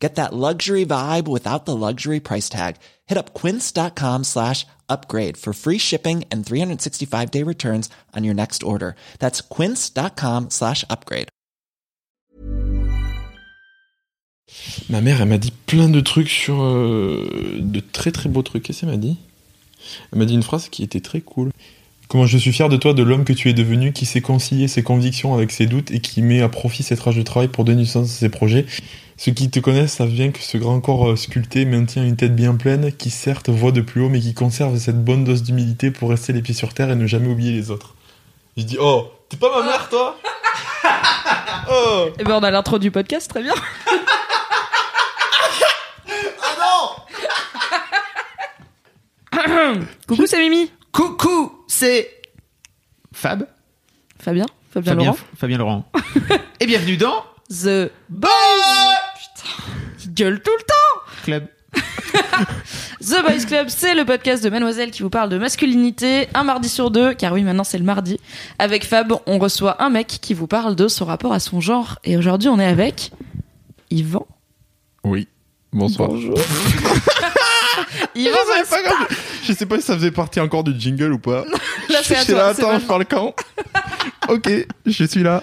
Get that luxury vibe without the luxury price tag. Hit up quince.com slash upgrade for free shipping and 365 day returns on your next order. That's quince.com slash upgrade. Ma mère, elle m'a dit plein de trucs sur euh, de très très beaux trucs. Qu'est-ce qu'elle m'a dit? Elle m'a dit une phrase qui était très cool. Comment je suis fier de toi, de l'homme que tu es devenu, qui sait concilier ses convictions avec ses doutes et qui met à profit cette rage de travail pour donner du sens à ses projets. Ceux qui te connaissent savent bien que ce grand corps euh, sculpté maintient une tête bien pleine, qui certes voit de plus haut, mais qui conserve cette bonne dose d'humilité pour rester les pieds sur terre et ne jamais oublier les autres. Je dis, oh, t'es pas ma mère, toi? Oh Et ben on a l'intro du podcast, très bien. Coucou, c'est Mimi. Coucou, c'est Fab. Fabien Fabien, Fabien, Laurent Fabien Laurent. Et bienvenue dans The Boys gueule tout le temps Club. The Boys Club, c'est le podcast de Mademoiselle qui vous parle de masculinité un mardi sur deux, car oui, maintenant c'est le mardi. Avec Fab, on reçoit un mec qui vous parle de son rapport à son genre. Et aujourd'hui, on est avec Yvan. Oui, bonsoir. Bonjour. Je Yvan, savais Basta. pas quand- je sais pas si ça faisait partie encore du jingle ou pas. Là, c'est à J'étais toi, là, c'est attends, je parle quand? Ok, je suis là.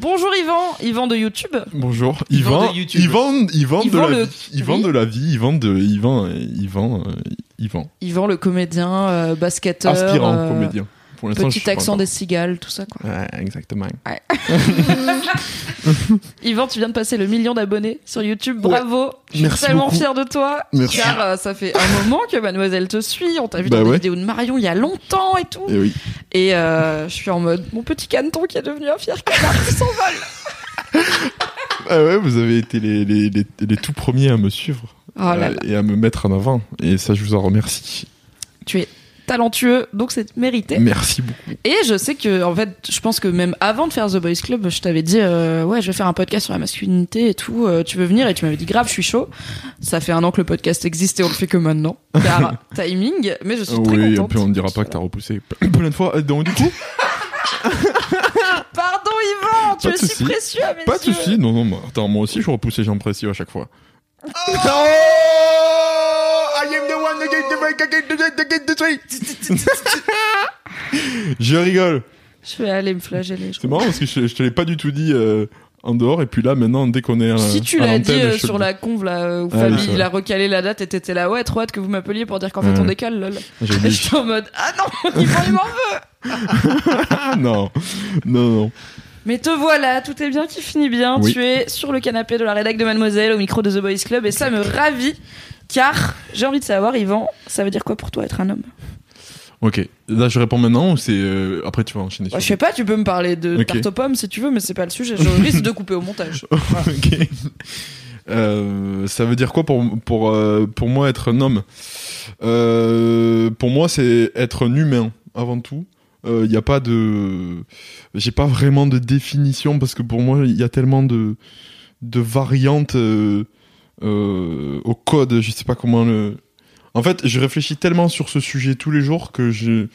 Bonjour Yvan, Yvan de YouTube. Bonjour, Yvan Yvan. de YouTube. Yvan, Yvan, Yvan de la vie. Yvan oui. de la vie. Yvan de Yvan, Yvan, euh, Yvan. Yvan le comédien, euh, basketteur. Aspirant euh, comédien. Pour Petit accent encore. des cigales, tout ça quoi. Ouais, exactement. Yvan, tu viens de passer le million d'abonnés sur YouTube. Bravo. Je suis Merci tellement beaucoup. fier de toi. Merci. Car euh, ça fait un moment que Mademoiselle te suit. On t'a vu Bah dans des ouais. vidéos de Marion il y a longtemps et tout. Et oui. Et euh, je suis en mode mon petit caneton qui est devenu un fier canard qui s'envole. Ah ouais, vous avez été les, les, les, les tout premiers à me suivre Oh là euh, et à me mettre en avant. Et ça, je vous en remercie. Tu es talentueux, donc c'est mérité. Merci beaucoup. Et je sais que, en fait, je pense que même avant de faire The Boys Club, je t'avais dit, euh, ouais, je vais faire un podcast sur la masculinité et tout. euh, tu veux venir Et tu m'avais dit, grave, je suis chaud. Ça fait un an que le podcast existe et on le fait que maintenant. Car timing, mais je suis très oui, et contente. puis on ne dira pas que t'as repoussé plein de fois. Euh, Donc, du coup, Pardon, Yvan, tu es si précieux à mes pas de soucis. Non, non, moi, attends, moi aussi, je repousse les gens précieux à chaque fois. Oh am the one that the get the- get. Je rigole. Je vais aller me flageller. C'est marrant parce que je, je te l'ai pas du tout dit euh, en dehors et puis là maintenant dès qu'on est euh, Si tu l'as dit euh, sur la conve là où Ah Fabi il a recalé la date et t'étais là ouais trop hâte que vous m'appeliez pour dire qu'en fait Ouais. on décolle lol. Et dit j'étais en mode ah non il m'en veut. ah, non non non Mais te voilà tout est bien qui finit bien. Oui. Tu es sur le canapé de la rédac de Mademoiselle au micro de The Boys Club et ça me ravit car j'ai envie de savoir Yvan ça veut dire quoi pour toi être un homme? Ok. Là je réponds maintenant ou c'est euh, après tu vas enchaîner Bah, sur Je sais pas tu peux me parler de Ok. tarte aux pommes si tu veux mais c'est pas le sujet. Je risque de couper au montage. ok. Euh, ça veut dire quoi pour pour euh, pour moi être un homme? Euh, pour moi c'est être un humain avant tout. Il n'y a pas de j'ai pas vraiment de définition parce que pour moi il y a tellement de de variantes euh, euh, au code je sais pas comment le en fait je réfléchis tellement sur ce sujet tous les jours que je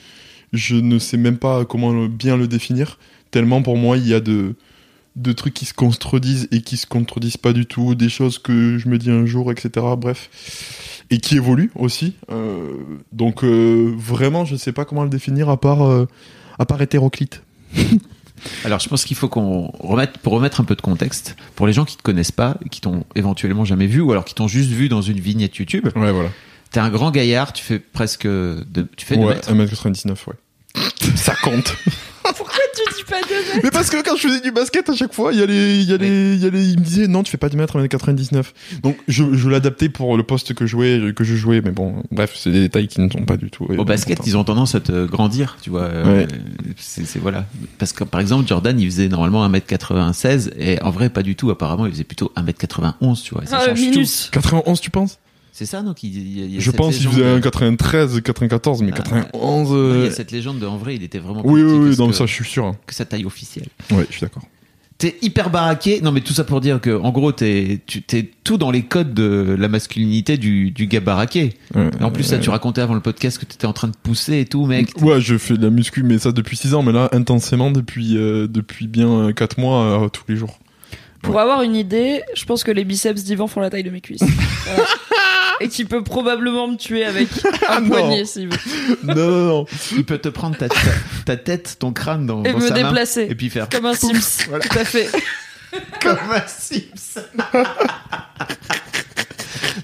je ne sais même pas comment bien le définir tellement pour moi il y a de de trucs qui se contredisent et qui se contredisent pas du tout, des choses que je me dis un jour, etc. Bref. Et qui évoluent aussi. Euh, donc euh, vraiment, je sais pas comment le définir à part, à part hétéroclite. Alors, je pense qu'il faut qu'on remette, pour remettre un peu de contexte, pour les gens qui te connaissent pas, qui t'ont éventuellement jamais vu, ou alors qui t'ont juste vu dans une vignette YouTube. Ouais, voilà. T'es un grand gaillard, tu fais presque de, tu fais Ouais, mètres. 1m99, ouais. Ça compte. Pourquoi tu Mais parce que quand je faisais du basket, à chaque fois, il y a les, il y a les, il y a les, il me disait, non, tu fais pas du mètre 1m99. Donc, je, je l'adaptais pour le poste que je jouais, que je jouais, mais bon, bref, c'est des détails qui ne sont pas du tout. Au basket, ils ont tendance à te grandir, tu vois. euh, Ouais. C'est c'est- voilà. Parce que par exemple, Jordan, il faisait normalement 1m96 et en vrai, pas du tout. Apparemment, il faisait plutôt 1m91, tu vois. ça Ah, change tout. minus. 91, tu penses? C'est ça, donc il, il y a- il y a Je cette pense qu'il faisait un 93, 94, mais Ah, 91. Non, Il y euh, a cette légende de, en vrai, il était vraiment Oui, oui, oui, non, que- ça, je suis sûr. que sa taille officielle. Ouais, je suis d'accord. T'es hyper baraqué. Non, mais tout ça pour dire que, en gros, t'es, tu, t'es tout dans les codes de la masculinité du, du gars baraqué. Ouais. En plus, ça, tu racontais avant le podcast que t'étais en train de pousser et tout, mec. Ouais, je fais de la muscu, mais ça depuis 6 ans, mais là, intensément depuis, euh, depuis bien 4 mois, euh, tous les jours. Pour avoir une idée, je pense que les biceps d'Ivan font la taille de mes cuisses. Voilà. Et qu'il peut probablement me tuer avec un non. poignet s'il veut. non, non, non. Il peut te prendre ta, ta, ta tête, ton crâne dans, Et dans me sa main, déplacer. et puis faire Comme un Sims. Tout à fait. comme un Sims.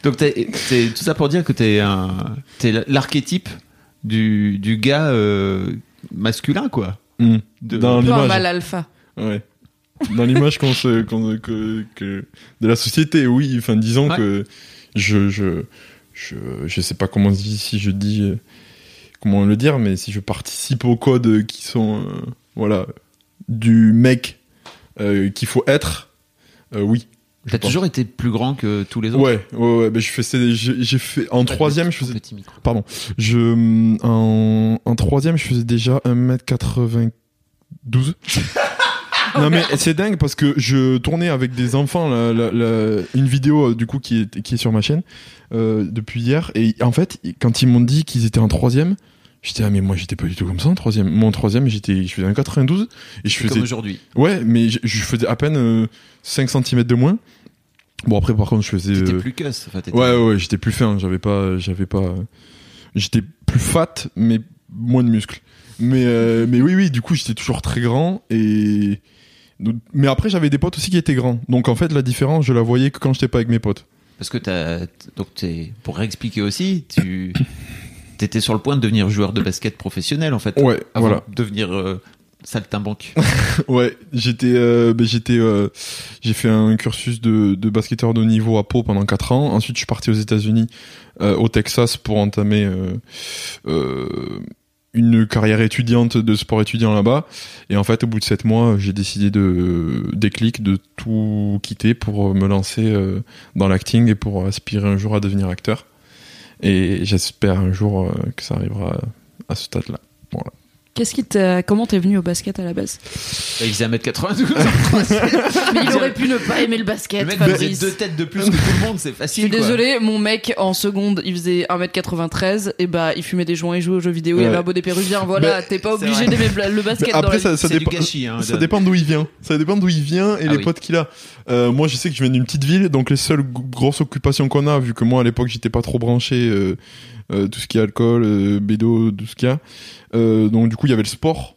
Donc, t'es, t'es- tout ça pour dire que t'es un, t'es l'archétype du, du gars euh, masculin, quoi. Hmm. De- Dans Un peu un l'image. mal alpha. Ouais. Dans l'image qu'on se, qu'on- que, que- de la société, oui. Enfin, disons Ouais. que je, je, je, je sais pas comment si si je dis, euh, comment le dire, mais si je participe aux codes qui sont, euh, voilà, du mec euh, qu'il faut être, euh, oui. T'as toujours été plus grand que tous les autres. Ouais, ouais, ouais. ben, je fais, j'ai fait en Pas troisième, petit- je faisais petit micro. Pardon. Je, en, en troisième, je faisais déjà 1m92. non mais c'est dingue parce que je tournais avec des enfants la- la- la- une vidéo euh, du coup qui est, qui est sur ma chaîne euh, depuis hier et en fait quand ils m'ont dit qu'ils étaient en troisième j'étais ah mais moi j'étais pas du tout comme ça en troisième moi en troisième j'étais je faisais un 92 et je Comme faisais aujourd'hui. ouais mais je, je faisais à peine euh, 5 cm de moins bon après par contre je faisais T'étais euh, plus cuss. Enfin, Ouais, ouais, j'étais plus fin, j'avais pas, j'avais pas, j'étais plus fat, mais moins de muscles. Mais, euh, mais oui, oui, du coup, j'étais toujours très grand et, mais après, j'avais des potes aussi qui étaient grands. Donc, en fait, la différence, je la voyais que quand j'étais pas avec mes potes. Parce que t'as, donc t'es, pour réexpliquer aussi, tu, t'étais sur le point de devenir joueur de basket professionnel, en fait. Ouais, Avant voilà. de devenir euh, saltimbanque. Ouais, j'étais, euh, ben, j'étais, euh, j'ai fait un cursus de, de basketteur de niveau à Pau pendant 4 ans. Ensuite, je suis parti aux États-Unis, euh, au Texas, pour entamer euh, euh, une carrière étudiante de sport étudiant là-bas. Et en fait, au bout de 7 mois, j'ai décidé de déclic de tout quitter pour me lancer euh, dans l'acting et pour aspirer un jour à devenir acteur. Et j'espère un jour euh, que ça arrivera à ce stade-là. Voilà. Qu'est-ce qui t'a. Comment t'es venu au basket à la base? Il faisait 1m92. Mais il aurait pu ne pas aimer le basket, le mec Fabrice. deux têtes de plus que tout le monde, c'est Je facile. suis quoi. désolée, mon mec en seconde, il faisait 1m93 et bah il fumait des joints, il jouait aux jeux vidéo, il Ouais. avait un bonnet péruvien. Voilà, Mais t'es pas obligé d'aimer le basket Mais dans après, la ça, ça dépend. gâchis, hein, ça dépend d'où il vient. Ça dépend d'où il vient et Ah les oui. potes qu'il a. Euh, moi, je sais que je viens d'une petite ville, donc les seules grosses occupations qu'on a, vu que moi à l'époque j'étais pas trop branché, euh, tout ce qui est alcool, euh, bédo, tout ce qu'il y a. Euh, donc du coup, il y avait le sport.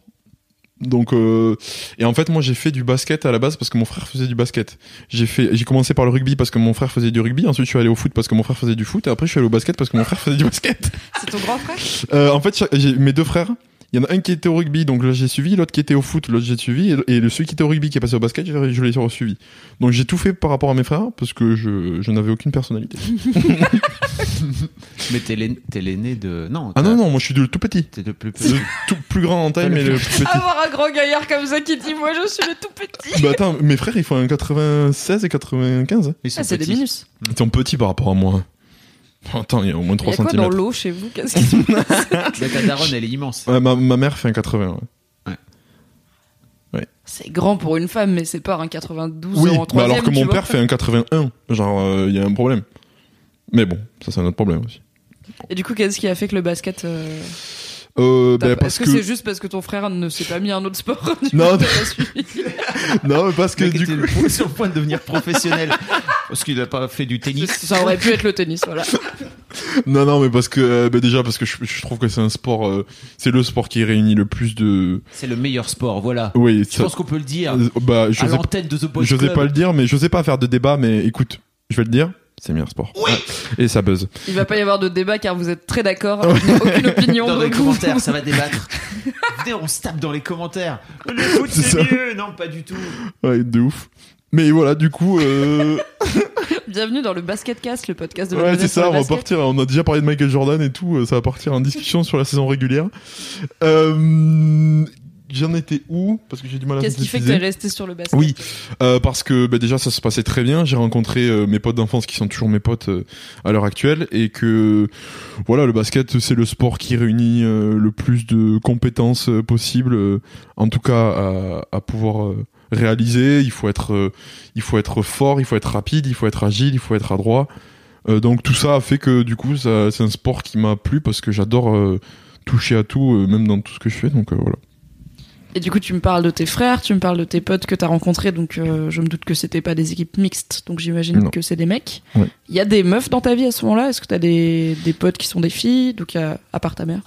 Donc euh, et en fait, moi j'ai fait du basket à la base parce que mon frère faisait du basket. J'ai fait, j'ai commencé par le rugby parce que mon frère faisait du rugby. Ensuite, je suis allé au foot parce que mon frère faisait du foot. Et après, je suis allé au basket parce que mon frère faisait du basket. C'est ton grand frère? Euh, en fait, j'ai mes deux frères. Il y en a un qui était au rugby, donc là j'ai suivi, l'autre qui était au foot, l'autre j'ai suivi, et, le celui qui était au rugby qui est passé au basket, je, l'ai suivi. Donc j'ai tout fait par rapport à mes frères, parce que je, je n'avais aucune personnalité. Mais t'es l'aîné, t'es l'aîné de. Non. Ah non, non, moi je suis le tout petit. T'es le plus petit. Le tout plus grand en taille, mais le plus petit. Avoir un grand gaillard comme ça qui dit moi je suis le tout petit. bah attends, mes frères ils font un 96 et 95. Ils sont Ah, c'est des minus. Ils sont petits par rapport à moi. Attends, il y a au moins Il y 3 a quoi cm. dans l'eau chez vous? Qu'est-ce qui se passe? Ta daronne, elle est immense. ma, ma mère fait un 80. ouais. C'est grand pour une femme, mais c'est pas un 92 Oui, en bah troisième. alors que mon père fait un 81. Genre, euh, il y a un problème. Mais bon, ça c'est un autre problème aussi. Et du coup, qu'est-ce qui a fait que le basket euh, Euh, bah, parce Est-ce que, c'est juste parce que ton frère ne s'est pas mis à un autre sport du Non, coup, non, mais parce que du était coup. sur le point de devenir professionnel. Parce qu'il a pas fait du tennis. Ça aurait pu être le tennis, voilà. Non, non, mais parce que euh, bah, déjà parce que je, je trouve que c'est un sport, euh, c'est le sport qui réunit le plus de. C'est le meilleur sport, voilà. Oui, Je ça- pense qu'on peut le dire. euh, bah, je à sais, l'antenne de The Boys je sais Club. pas le dire, mais je sais pas faire de débat, mais écoute, je vais le dire, c'est le meilleur sport. Ouais. Et ça buzz. Il va pas y avoir de débat car vous êtes très d'accord. Aucune opinion. Dans les commentaires, ça va débattre. On se tape dans les commentaires. Le foot, C'est mieux. Non, pas du tout. Ouais, de ouf. Mais voilà, du coup, euh... Bienvenue dans le Basket Cast, le podcast de ouais, c'est ça, on va partir. On a déjà parlé de Michael Jordan et tout, euh, ça va partir en discussion sur la saison régulière. Euh... j'en étais où Parce que j'ai du mal à Qu'est-ce qui fait que t'es resté sur le basket Oui, euh, parce que bah, déjà ça se passait très bien. J'ai rencontré euh, mes potes d'enfance qui sont toujours mes potes euh, à l'heure actuelle et que voilà, le basket c'est le sport qui réunit le plus de compétences possibles, en tout cas à, à pouvoir réaliser. Il faut être, il faut être fort, il faut être rapide, il faut être agile, il faut être adroit. Donc tout ça a fait que du coup c'est un sport qui m'a plu parce que j'adore toucher à tout, même dans tout ce que je fais. Donc voilà. Et du coup, tu me parles de tes frères, tu me parles de tes potes que t'as rencontrés, donc euh, je me doute que c'était pas des équipes mixtes, donc j'imagine que c'est des mecs. Il y a des meufs dans ta vie à ce moment-là? Est-ce que t'as des, des potes qui sont des filles, donc à, à part ta mère?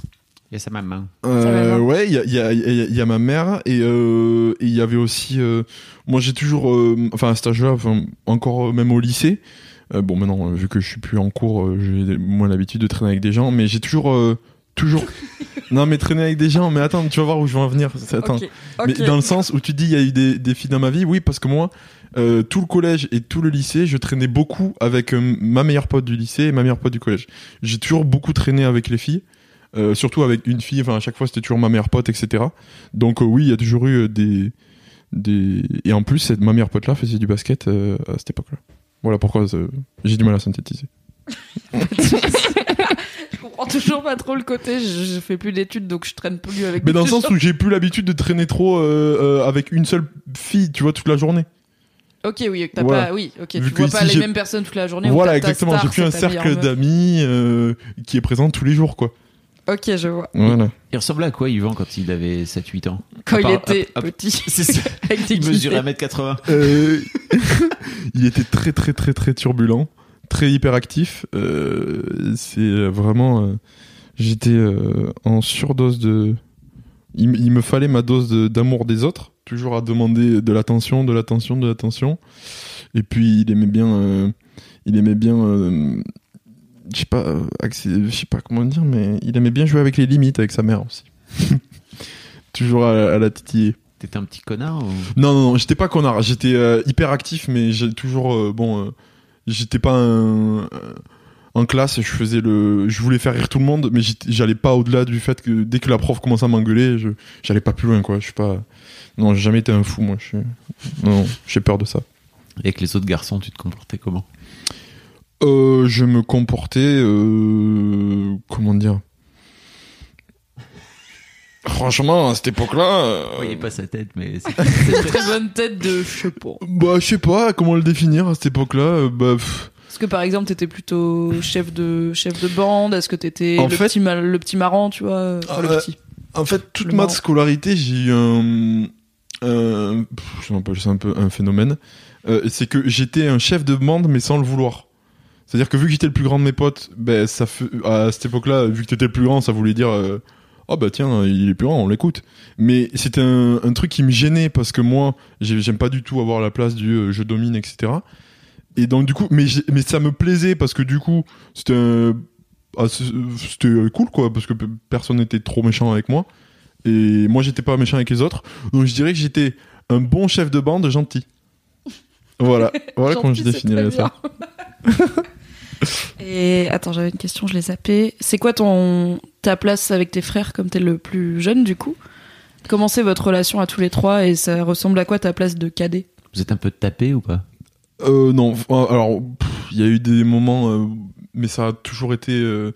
Il y a sa maman. Euh, ouais, il y a, il y, a, y a- il y a ma mère et euh, il y avait aussi. euh, moi, j'ai toujours, euh, enfin à cet âge-là, enfin, encore même au lycée. euh, bon, maintenant, vu que je suis plus en cours, j'ai moins l'habitude de traîner avec des gens, mais j'ai toujours, euh, toujours. non, mais traîner avec des gens. Mais attends, tu vas voir où je vais en venir. Attends. Mais dans le sens où tu dis il y a eu des, des filles dans ma vie, oui, parce que moi, euh, tout le collège et tout le lycée, je traînais beaucoup avec euh, ma meilleure pote du lycée et ma meilleure pote du collège. J'ai toujours beaucoup traîné avec les filles, euh, surtout avec une fille. Enfin, à chaque fois, c'était toujours ma meilleure pote, etc. Donc euh, oui, il y a toujours eu euh, des des et en plus, cette, ma meilleure pote là faisait du basket euh, à cette époque-là. Voilà pourquoi euh, j'ai du mal à synthétiser. comprends toujours pas trop le côté, je, je fais plus d'études, donc je traîne plus avec Mais dans le sens où j'ai plus l'habitude de traîner trop euh, euh, avec une seule fille, tu vois, toute la journée. Ok, oui, t'as Voilà. pas, oui, ok, Vu tu vois pas les mêmes personnes toute la journée. ou Voilà, exactement. J'ai plus un cercle d'amis euh, qui est présent tous les jours, quoi. Ok, je vois. Voilà. Il ressemblait à quoi Yvan quand il avait 7-8 ans? Quand il était à- à- petit. C'est ça. Il mesurait guillemets. 1m80. Euh, il était très très très très turbulent, très hyperactif. Euh, c'est vraiment, euh, j'étais euh, en surdose de. Il, me fallait ma dose de- d'amour des autres, toujours à demander de l'attention, de l'attention, de l'attention. Et puis il aimait bien, il aimait bien, je sais pas, je sais pas comment dire, mais il aimait bien jouer avec les limites avec sa mère aussi. toujours à, à la titiller. T'étais un petit connard ou... Non, non, non, j'étais pas connard. J'étais euh, hyper actif, mais j'ai toujours. bon, j'étais pas un. En classe, je faisais le. Je voulais faire rire tout le monde, mais j'allais pas au-delà du fait que dès que la prof commençait à m'engueuler, je j'allais pas plus loin, quoi. Je suis pas. Non, j'ai jamais été un fou, moi. Je non, j'ai peur de ça. Et avec les autres garçons, tu te comportais comment? Euh, je me comportais. euh, Comment dire? Franchement, à cette époque-là. euh, Vous voyez pas sa tête, mais c'est C'est une très bonne tête de je sais pas. Bah, je sais pas comment le définir à cette époque-là. euh, Bah. pff, Est-ce que par exemple t'étais plutôt chef de chef de bande Est-ce que t'étais En le, fait- petit ma- le petit marrant, tu vois Enfin, le Euh, petit. En fait, toute Le ma marrant. scolarité, j'ai eu un, je m'appelle ça un peu un phénomène. Euh, c'est que j'étais un chef de bande, mais sans le vouloir. C'est-à-dire que vu que j'étais le plus grand de mes potes, ben ça fait, à cette époque-là, vu que t'étais le plus grand, ça voulait dire, euh, oh bah tiens, il est plus grand, on l'écoute. Mais c'était un, un truc qui me gênait parce que moi, j'ai- j'aime pas du tout avoir la place du euh, je domine, etc. Et donc du coup, mais ça me plaisait parce que du coup, c'était ah, c'était cool quoi parce que pe- personne n'était trop méchant avec moi et moi j'étais pas méchant avec les autres donc je dirais que j'étais un bon chef de bande gentil voilà voilà comment je Gentil, définirais ça. Et attends, j'avais une question, je l'ai zappée. C'est quoi ton ta place avec tes frères comme t'es le plus jeune du coup. Comment c'est votre relation à tous les trois et ça ressemble à quoi ta place de cadet? Vous êtes un peu tapé ou pas? Euh, non. Alors il y a eu des moments euh, mais ça a toujours été euh,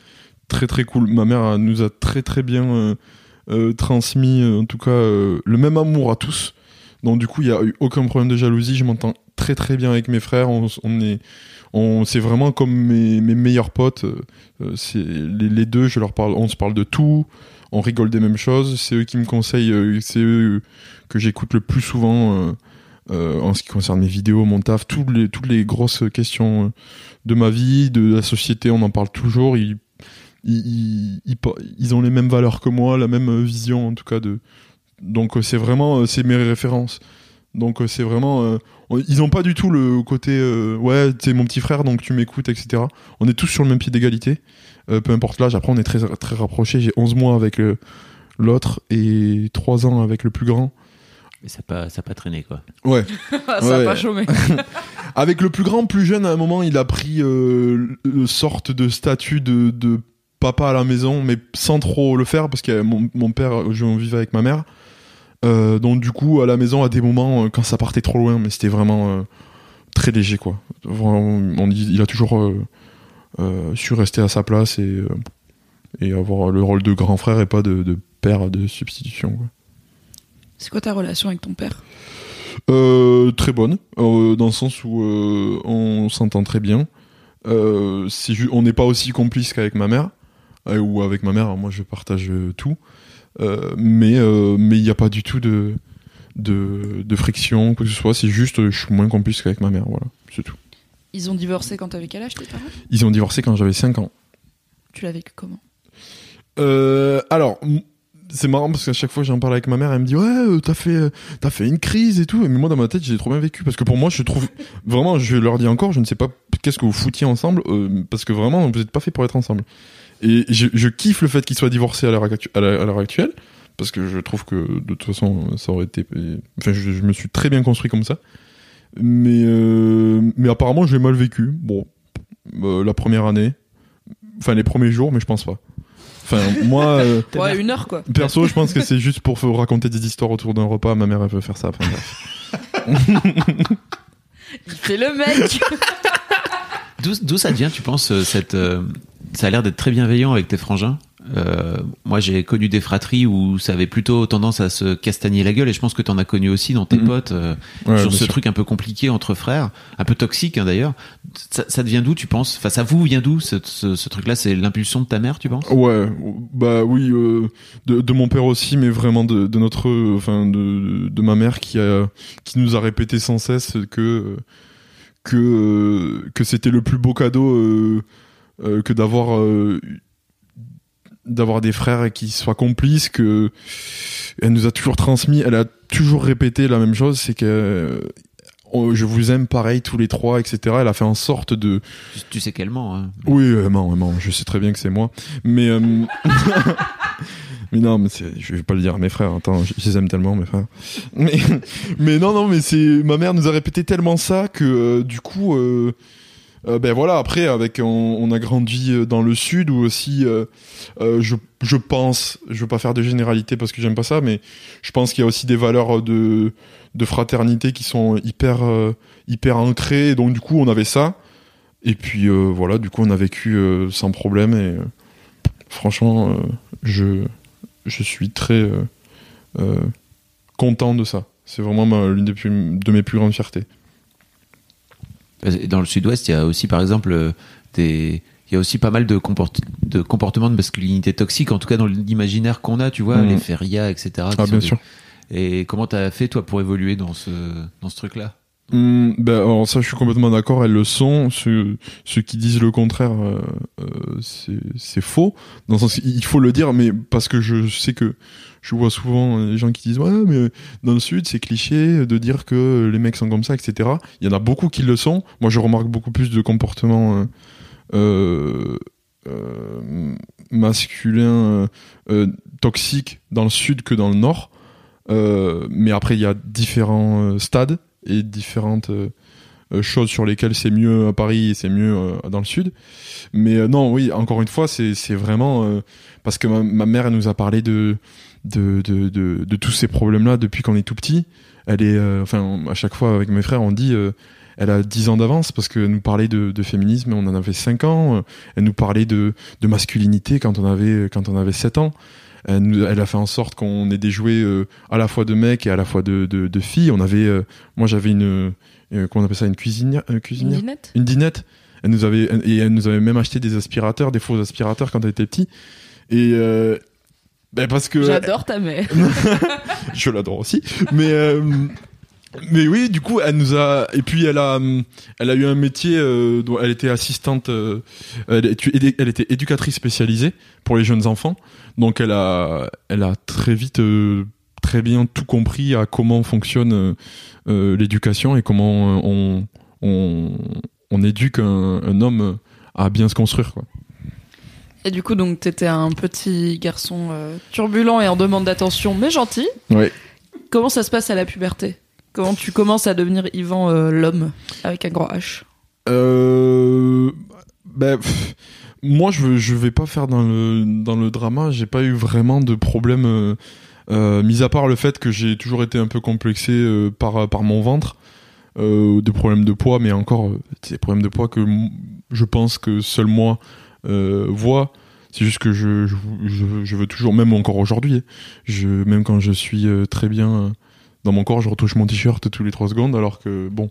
très très cool. Ma mère nous a très très bien euh, euh, transmis en tout cas euh, le même amour à tous. Donc du coup il y a eu aucun problème de jalousie. Je m'entends très très bien avec mes frères. On, on est on c'est vraiment comme mes, meilleurs potes euh, euh, les, deux je leur parle on se parle de tout on rigole des mêmes choses c'est eux qui me conseillent euh, c'est eux que j'écoute le plus souvent en ce qui concerne mes vidéos, mon taf, toutes les, grosses questions de ma vie, de la société, on en parle toujours. Ils, ont les mêmes valeurs que moi, la même vision en tout cas. Donc c'est vraiment, c'est mes références. Donc euh, c'est vraiment, euh, ils ont pas du tout le côté, euh, ouais, t'es mon petit frère, donc tu m'écoutes, etc. On est tous sur le même pied d'égalité, euh, peu importe l'âge. Après on est très très rapprochés. J'ai 11 mois avec l'autre et 3 ans avec le plus grand. Mais ça n'a pas, ça a pas traîné, quoi. Ouais. Ça a Ouais. pas chômé. Avec le plus grand, plus jeune, à un moment, il a pris euh, une sorte de statut de, de papa à la maison, mais sans trop le faire, parce que mon, mon père, je vivais avec ma mère. Euh, donc du coup, à la maison, à des moments, euh, quand ça partait trop loin, mais c'était vraiment euh, très léger, quoi. Vraiment, on dit, il a toujours euh, su rester à sa place et, et avoir le rôle de grand frère et pas de, de père de substitution. C'est quoi ta relation avec ton père? Très bonne, dans le sens où on s'entend très bien. On n'est pas aussi complice qu'avec ma mère, ou avec ma mère, moi je partage tout. Euh, mais euh, mais il n'y a pas du tout de, de, de friction, quoi que ce soit. C'est juste, euh, je suis moins complice qu'avec ma mère, voilà, c'est tout. Ils ont divorcé quand t'avais quel âge tes parents? Ils ont divorcé quand j'avais 5 ans. Tu l'as vécu comment? Euh, alors, c'est marrant parce qu'à chaque fois que j'en parle avec ma mère, elle me dit ouais, euh, t'as fait, euh, t'as fait une crise et tout. Mais moi dans ma tête, j'ai trop bien vécu parce que pour moi, je trouve vraiment, je leur dis encore, je ne sais pas qu'est-ce que vous foutiez ensemble euh, parce que vraiment, vous n'êtes pas fait pour être ensemble. Et je, je kiffe le fait qu'ils soient divorcés à l'heure actu- à la- à l'heure actuelle parce que je trouve que de toute façon, ça aurait été. Enfin, je, je me suis très bien construit comme ça. Mais euh, mais apparemment, j'ai mal vécu. Bon, euh, la première année, enfin les premiers jours, mais je pense pas. Enfin, moi, euh, Ouais, une heure quoi. perso, je pense que c'est juste pour f- raconter des histoires autour d'un repas. Ma mère, elle veut faire ça. Enfin, bref. Il fait le mec D'où d'où ça vient, tu penses, euh, cette, euh, ça a l'air d'être très bienveillant avec tes frangins. Euh, moi, j'ai connu des fratries où ça avait plutôt tendance à se castagner la gueule, et je pense que t'en as connu aussi dans tes Mhm. potes, euh, Ouais, sur ce sûr. truc un peu compliqué entre frères, un peu toxique hein, d'ailleurs. Ça, ça devient d'où, tu penses? Enfin, ça vous vient d'où ce, ce, ce truc-là? C'est l'impulsion de ta mère, tu penses? Ouais, bah oui, euh, de, de mon père aussi, mais vraiment de, de notre, euh, enfin de, de ma mère qui a, qui nous a répété sans cesse que euh, que euh, que c'était le plus beau cadeau euh, que d'avoir euh, d'avoir des frères qui soient complices. Que elle nous a toujours transmis, elle a toujours répété la même chose, c'est que euh, oh, je vous aime pareil tous les trois, etc. Elle a fait en sorte de tu, tu sais qu'elle ment. Hein. oui, euh, non, non, je sais très bien que c'est moi. Mais, mais non, mais je vais pas le dire à mes frères. Attends, je, je les aime tellement, mes frères. Mais, mais non, non, mais c'est ma mère nous a répété tellement ça que euh, du coup, euh, euh, ben voilà. Après, avec on, a grandi euh, dans le sud où aussi, euh, je, je pense, je veux pas faire de généralité parce que j'aime pas ça, mais je pense qu'il y a aussi des valeurs de de fraternité qui sont hyper hyper ancrées. Donc du coup, on avait ça. Et puis voilà, du coup on a vécu sans problème et franchement, je, je suis très content de ça. C'est vraiment l'une de mes plus grandes fiertés. Dans le sud-ouest, il y a aussi, par exemple, euh, des. Il y a aussi pas mal de, comport- de comportements de masculinité toxique, en tout cas dans l'imaginaire qu'on a, tu vois, Mhm. les férias, etc. Ah bien des- sûr. Et comment t'as fait, toi, pour évoluer dans ce, dans ce truc-là? Hum, ben, alors ça, je suis complètement d'accord. Elles le sont. Ceux, qui disent le contraire, euh, euh, c'est faux. Il faut le dire, mais parce que je sais que je vois souvent les gens qui disent ouais, mais dans le sud, c'est cliché de dire que les mecs sont comme ça, etc. Il y en a beaucoup qui le sont. Moi, je remarque beaucoup plus de comportements euh, masculins toxiques dans le sud que dans le nord. Mais après, il y a différents stades et différentes euh, euh, choses sur lesquelles c'est mieux à Paris et c'est mieux euh, dans le sud. Mais non, oui, encore une fois, c'est vraiment parce que ma, mère elle nous a parlé de de, de, de, tous ces problèmes-là depuis qu'on est tout petit. Elle est, enfin, à chaque fois avec mes frères, on dit, elle a 10 ans d'avance parce qu'elle nous parlait de, de féminisme, on en avait 5 ans. Elle nous parlait de, de masculinité quand on avait quand on avait 7 ans. Elle, nous- elle a fait en sorte qu'on ait des jouets euh, à la fois de mecs et à la fois de, de, de filles. On avait, euh, moi j'avais une, euh, comment on appelle ça, une cuisinière, euh, Une dinette une dinette. Elle nous avait et elle nous avait même acheté des aspirateurs, des faux aspirateurs quand elle était petit. Et euh, ben parce que J'adore ta mère. je l'adore aussi. Mais euh, mais oui, du coup, elle nous a et puis elle a elle a eu un métier euh, dont elle était assistante. euh, elle, était- elle était éducatrice spécialisée pour les jeunes enfants. Donc elle a elle a très vite euh, très bien tout compris à comment fonctionne l'éducation et comment on on on éduque un, un homme à bien se construire quoi. Et du coup, donc, t'étais un petit garçon turbulent et en demande d'attention, mais gentil. Ouais. Comment ça se passe à la puberté? Comment tu commences à devenir Yvan euh, l'homme avec un grand H Euh, ben, moi, je veux, je vais pas faire dans le dans le drama. J'ai pas eu vraiment de problème euh, mis à part le fait que j'ai toujours été un peu complexé par par mon ventre, euh, des problèmes de poids, mais encore des problèmes de poids que je pense que seul moi euh, vois. C'est juste que je, je, veux toujours, même encore aujourd'hui, même quand je suis très bien dans mon corps, je retouche mon t-shirt tous les trois secondes, alors que bon.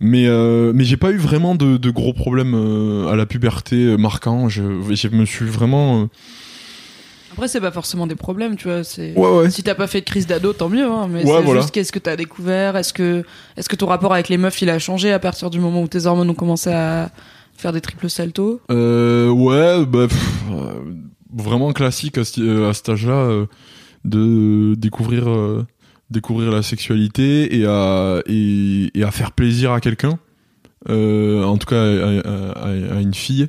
Mais euh, mais j'ai pas eu vraiment de, de gros problèmes euh, à la puberté euh, marquants. Je, je me suis vraiment. Après, c'est pas forcément des problèmes, tu vois. C'est Ouais ouais. si t'as pas fait de crise d'ado, tant mieux. Hein, mais Ouais, c'est voilà. juste qu'est-ce que t'as découvert Est-ce que est-ce que ton rapport avec les meufs il a changé à partir du moment où tes hormones ont commencé à faire des triples saltos? Euh, ouais, bah, pff, vraiment classique à, ce- à cet âge-là euh, de découvrir euh, découvrir la sexualité et à et, à faire plaisir à quelqu'un. Euh, en tout cas, à, une fille.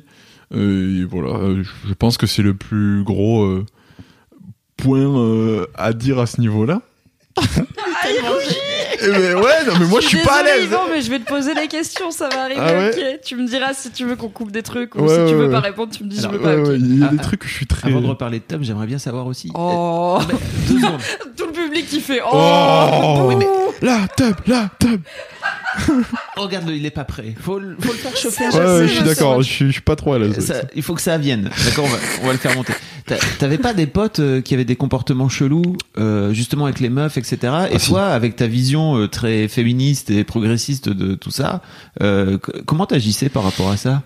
Euh, voilà, euh, je pense que c'est le plus gros point à dire à ce niveau-là. Eh ben ouais, non mais moi je suis pas à l'aise. Yvan, mais je vais te poser les questions, ça va arriver. Ah ouais ok. Tu me diras si tu veux qu'on coupe des trucs ou Ouais, si tu ouais, veux ouais. pas répondre, tu me dis Alors, je veux pas. Ouais, ok. ouais, il y a Ah, des ah, trucs que je suis très. Avant de reparler de Tom, j'aimerais bien savoir aussi. Oh, Deux secondes. tout le public qui fait oh. Oh. La tub, la tub. Oh, Regarde-le, il est pas prêt. Faut, le- faut le faire chauffer Ouais, ouais, je suis d'accord, je suis, je suis pas trop à l'aise. Ça- il faut que ça vienne. D'accord, on va, on va le faire monter. T'a- T'avais pas des potes euh, qui avaient des comportements chelous, euh, justement avec les meufs, etc. Et Ah, si. toi, avec ta vision euh, très féministe et progressiste de tout ça, euh, comment t'agissais par rapport à ça?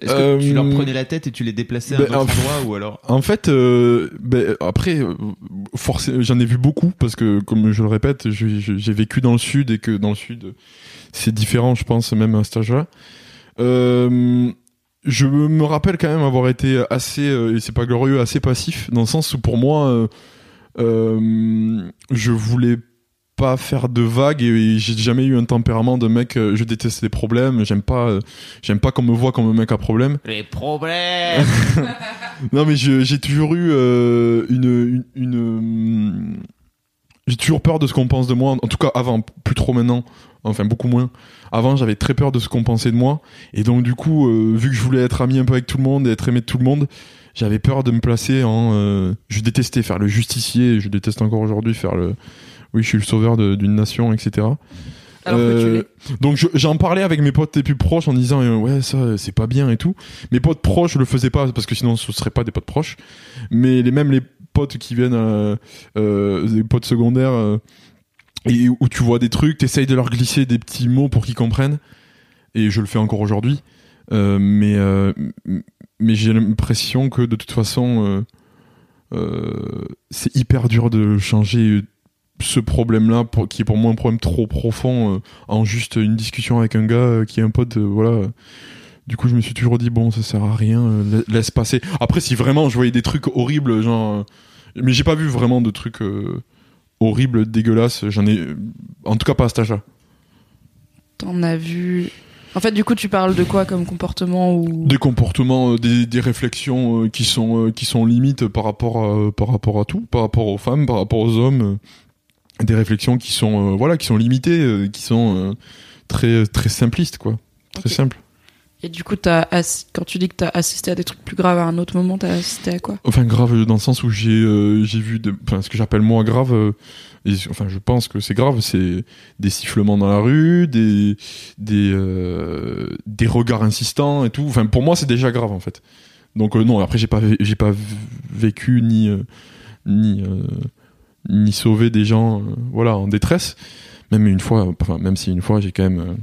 Est-ce que Euh, tu leur prenais la tête et tu les déplaçais à ben, un autre en- endroit ou alors? En fait, euh, ben, après, euh, forcément, j'en ai vu beaucoup parce que, comme je le répète, j'ai vécu dans le sud et que dans le sud, c'est différent, je pense, même à cet âge-là. Euh, je me rappelle quand même avoir été assez, euh, et c'est pas glorieux, assez passif, dans le sens où pour moi, euh, euh, je voulais pas faire de vagues et j'ai jamais eu un tempérament de mec euh, je déteste les problèmes j'aime pas euh, j'aime pas qu'on me voit comme un mec à problème. Les problèmes non mais j'ai toujours eu euh, une, une, une, j'ai toujours peur de ce qu'on pense de moi en tout cas avant plus trop maintenant enfin beaucoup moins. Avant j'avais très peur de ce qu'on pensait de moi et donc du coup euh, vu que je voulais être ami un peu avec tout le monde et être aimé de tout le monde j'avais peur de me placer en euh, je détestais faire le justicier je déteste encore aujourd'hui faire le oui je suis le sauveur d'une nation etc euh, donc je- j'en parlais avec mes potes les plus proches en disant euh, ouais ça c'est pas bien et tout. Mes potes proches je le faisais pas parce que sinon ce serait pas des potes proches. Mais les même les potes qui viennent euh, euh, des potes secondaires et où tu vois des trucs, t'essayes de leur glisser des petits mots pour qu'ils comprennent. Et je le fais encore aujourd'hui. Mais mais j'ai l'impression que de toute façon c'est hyper dur de changer ce problème-là qui est pour moi un problème trop profond euh, en juste une discussion avec un gars euh, qui est un pote euh, voilà. Du coup je me suis toujours dit bon ça sert à rien la- laisse passer. Après si vraiment je voyais des trucs horribles genre mais j'ai pas vu vraiment de trucs horribles dégueulasses j'en ai en tout cas pas à cet âge-là. T'en as vu. En fait, du coup, tu parles de quoi comme comportement ou? Des comportements euh, des, des réflexions euh, qui sont euh, qui sont limites par rapport à, par rapport à tout par rapport aux femmes par rapport aux hommes des réflexions qui sont euh, voilà qui sont limitées euh, qui sont euh, très très simplistes quoi. Très Ok. simples. Et du coup, assi- quand tu dis que t'as assisté à des trucs plus graves à un autre moment, t'as assisté à quoi? Enfin grave dans le sens où j'ai euh, j'ai vu de, enfin ce que j'appelle moi grave euh, et enfin je pense que c'est grave c'est des sifflements dans la rue des des euh, des regards insistants et tout. Enfin pour moi c'est déjà grave en fait. Donc non après j'ai pas pas vécu ni ni ni sauvé des gens euh, voilà en détresse même une fois enfin même si une fois j'ai quand même euh,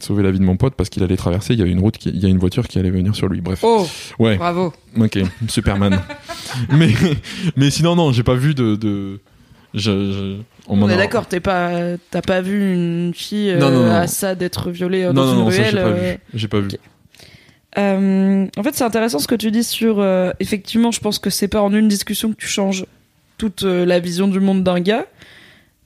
sauvé la vie de mon pote parce qu'il allait traverser il y avait une route qui- il y a une voiture qui allait venir sur lui bref Oh, ouais bravo. Ok, Superman. mais, mais sinon, non, j'ai pas vu de. de je, je- on est a- d'accord, t'es pas, t'as pas vu une fille euh, Non, non, non. à ça d'être violée euh, dans une ruelle. j'ai pas euh, vu. J'ai pas vu. ok. Euh, en fait, c'est intéressant ce que tu dis sur. euh, effectivement, je pense que c'est pas en une discussion que tu changes toute euh, la vision du monde d'un gars,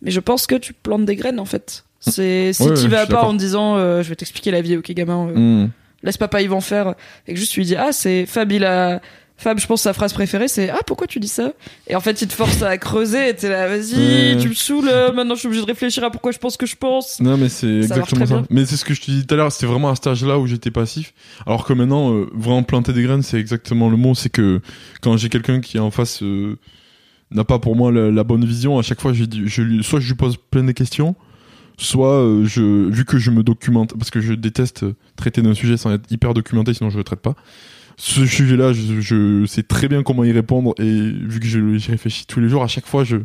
mais je pense que tu plantes des graines en fait. C'est si Ouais, tu ouais, vas pas en disant euh, je vais t'expliquer la vie, ok gamin, euh, Hmm. laisse papa Yvan faire, et que juste tu lui dis ah c'est Fab il a Fab, je pense sa phrase préférée c'est ah pourquoi tu dis ça? Et en fait il te force à creuser, et t'es là vas-y tu me saoules, maintenant je suis obligé de réfléchir à pourquoi je pense que je pense. Non, mais c'est exactement ça. Mais c'est ce que je te dis tout à l'heure, c'était vraiment à cet âge-là où j'étais passif. Alors que maintenant, euh, vraiment planter des graines, c'est exactement le mot. C'est que quand j'ai quelqu'un qui est en face n'a pas pour moi la, bonne vision. À chaque fois, je, je soit je lui pose plein de questions, soit euh, je, vu que je me documente, parce que je déteste euh, traiter d'un sujet sans être hyper documenté, sinon je le traite pas. Ce sujet-là, je, je sais très bien comment y répondre et vu que j'y réfléchis tous les jours, à chaque fois, je,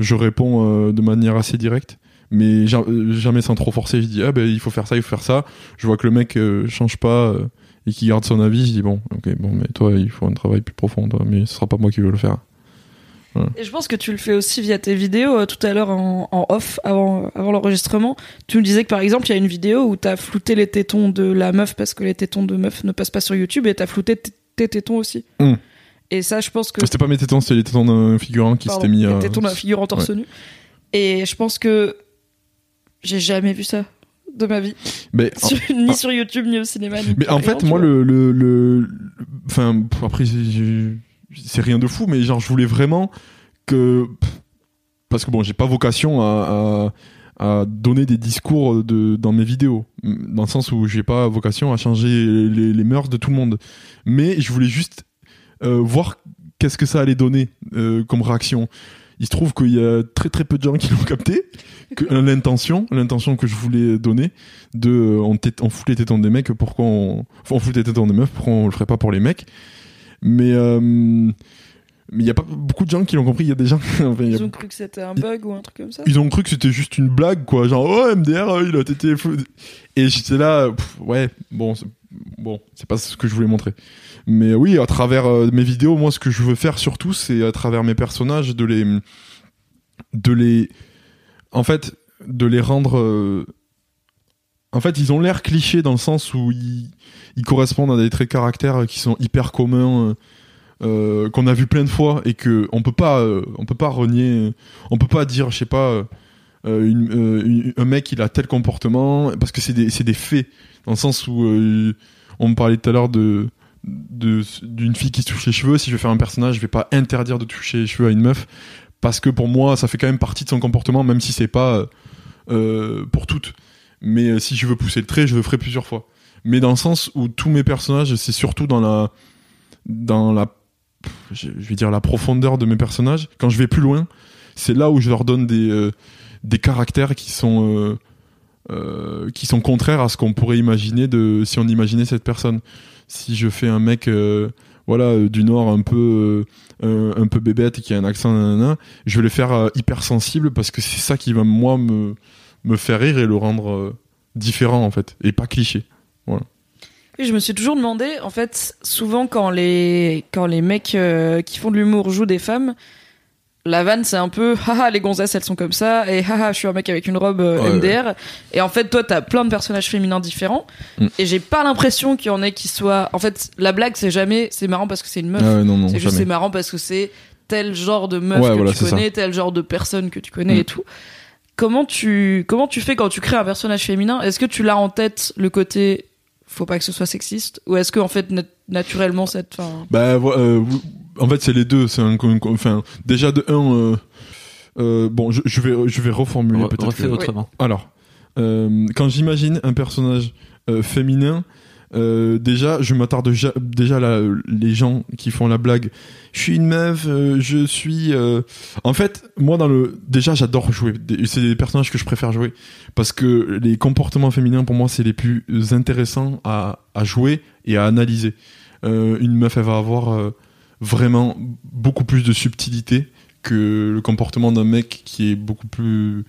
je réponds euh, de manière assez directe. Mais ja- jamais sans trop forcer, je dis ah ben il faut faire ça, il faut faire ça. Je vois que le mec euh, change pas et qui garde son avis, je dis bon, ok, bon, mais toi il faut un travail plus profond, mais ce sera pas moi qui vais le faire. Et je pense que tu le fais aussi via tes vidéos euh, tout à l'heure en, en off avant, avant l'enregistrement. Tu me disais que par exemple, il y a une vidéo où t'as flouté les tétons de la meuf parce que les tétons de meuf ne passent pas sur YouTube et t'as flouté tes tétons aussi. Mm. Et ça, je pense que. C'était pas mes tétons, c'était les tétons d'un figurant qui s'était mis les à. tétons d'un figurant torse ouais. nu. Et je pense que j'ai jamais vu ça de ma vie. Mais, Sur- ni sur YouTube, ni au cinéma. Ni mais en fait, moi, le, le, le- enfin, après, j'ai- c'est rien de fou, mais genre, je voulais vraiment que, parce que bon, j'ai pas vocation à, donner des discours de, dans mes vidéos, dans le sens où j'ai pas vocation à changer les, mœurs de tout le monde. Mais je voulais juste euh, voir qu'est-ce que ça allait donner euh, comme réaction. Il se trouve qu'il y a très très peu de gens qui l'ont capté. Euh, l'intention, l'intention que je voulais donner, de on, on fout les tétons des mecs, pourquoi on, on fout les tétons des meufs, pourquoi on le ferait pas pour les mecs Mais euh, mais il y a pas beaucoup de gens qui l'ont compris. Il y a des gens, enfin, a- Ils ont cru que c'était un bug ou un truc comme ça. ils ont cru que c'était juste une blague, quoi. Genre, oh, MDR, euh, il a été fou. Et j'étais là, pff, ouais, bon, c'est- bon, c'est pas ce que je voulais montrer. Mais oui, à travers euh, mes vidéos, moi, ce que je veux faire surtout, c'est à travers mes personnages, de les, de les, en fait, de les rendre. euh, En fait, ils ont l'air clichés dans le sens où ils, correspondent à des traits de caractère qui sont hyper communs. euh, euh, qu'on a vu plein de fois et que on peut pas euh, on peut pas renier on peut pas dire je sais pas un mec il a tel comportement parce que c'est des des faits dans le sens où on me parlait tout à l'heure de d'une fille qui se touche les cheveux si je vais faire un personnage je vais pas interdire de toucher les cheveux à une meuf parce que pour moi ça fait quand même partie de son comportement même si c'est pas pour toutes mais euh, si je veux pousser le trait je le ferai plusieurs fois. Mais dans le sens où tous mes personnages c'est surtout dans la dans la je vais dire la profondeur de mes personnages. Quand je vais plus loin c'est là où je leur donne des euh, des caractères qui sont euh, qui sont contraires à ce qu'on pourrait imaginer de si on imaginait cette personne. Si je fais un mec voilà du nord un peu un, peu bébête et qui a un accent nanana, je vais le faire euh, hyper sensible parce que c'est ça qui va moi me me faire rire et le rendre euh, différent en fait et pas cliché. Et je me suis toujours demandé, en fait, souvent quand les quand les mecs euh, qui font de l'humour jouent des femmes, la vanne c'est un peu haha les gonzesses elles sont comme ça et haha je suis un mec avec une robe euh, Ouais, MDR et en fait toi t'as plein de personnages féminins différents Mm. et j'ai pas l'impression qu'il y en ait qui soient en fait la blague c'est jamais c'est marrant parce que c'est une meuf. Ah ouais, c'est juste c'est marrant parce que c'est tel genre de meuf que voilà, tu connais, tel genre de personne que tu connais Mm. et tout. Comment tu comment tu fais quand tu crées un personnage féminin? Est-ce que tu l'as en tête le côté faut pas que ce soit sexiste? Ou est-ce que en fait nat- naturellement cette Bah, euh, en fait, c'est les deux. C'est enfin, déjà de un. euh, euh, bon, je, je vais, je vais reformuler Re- peut-être. autrement. Alors, euh, quand j'imagine un personnage euh, féminin, euh, déjà, je m'attarde déjà là, les gens qui font la blague. Je suis une meuf, euh, je suis. euh, En fait, moi, dans le, déjà, j'adore jouer. C'est des personnages que je préfère jouer parce que les comportements féminins, pour moi, c'est les plus intéressants à, à jouer et à analyser. Une meuf, elle va avoir vraiment beaucoup plus de subtilité que le comportement d'un mec qui est beaucoup plus.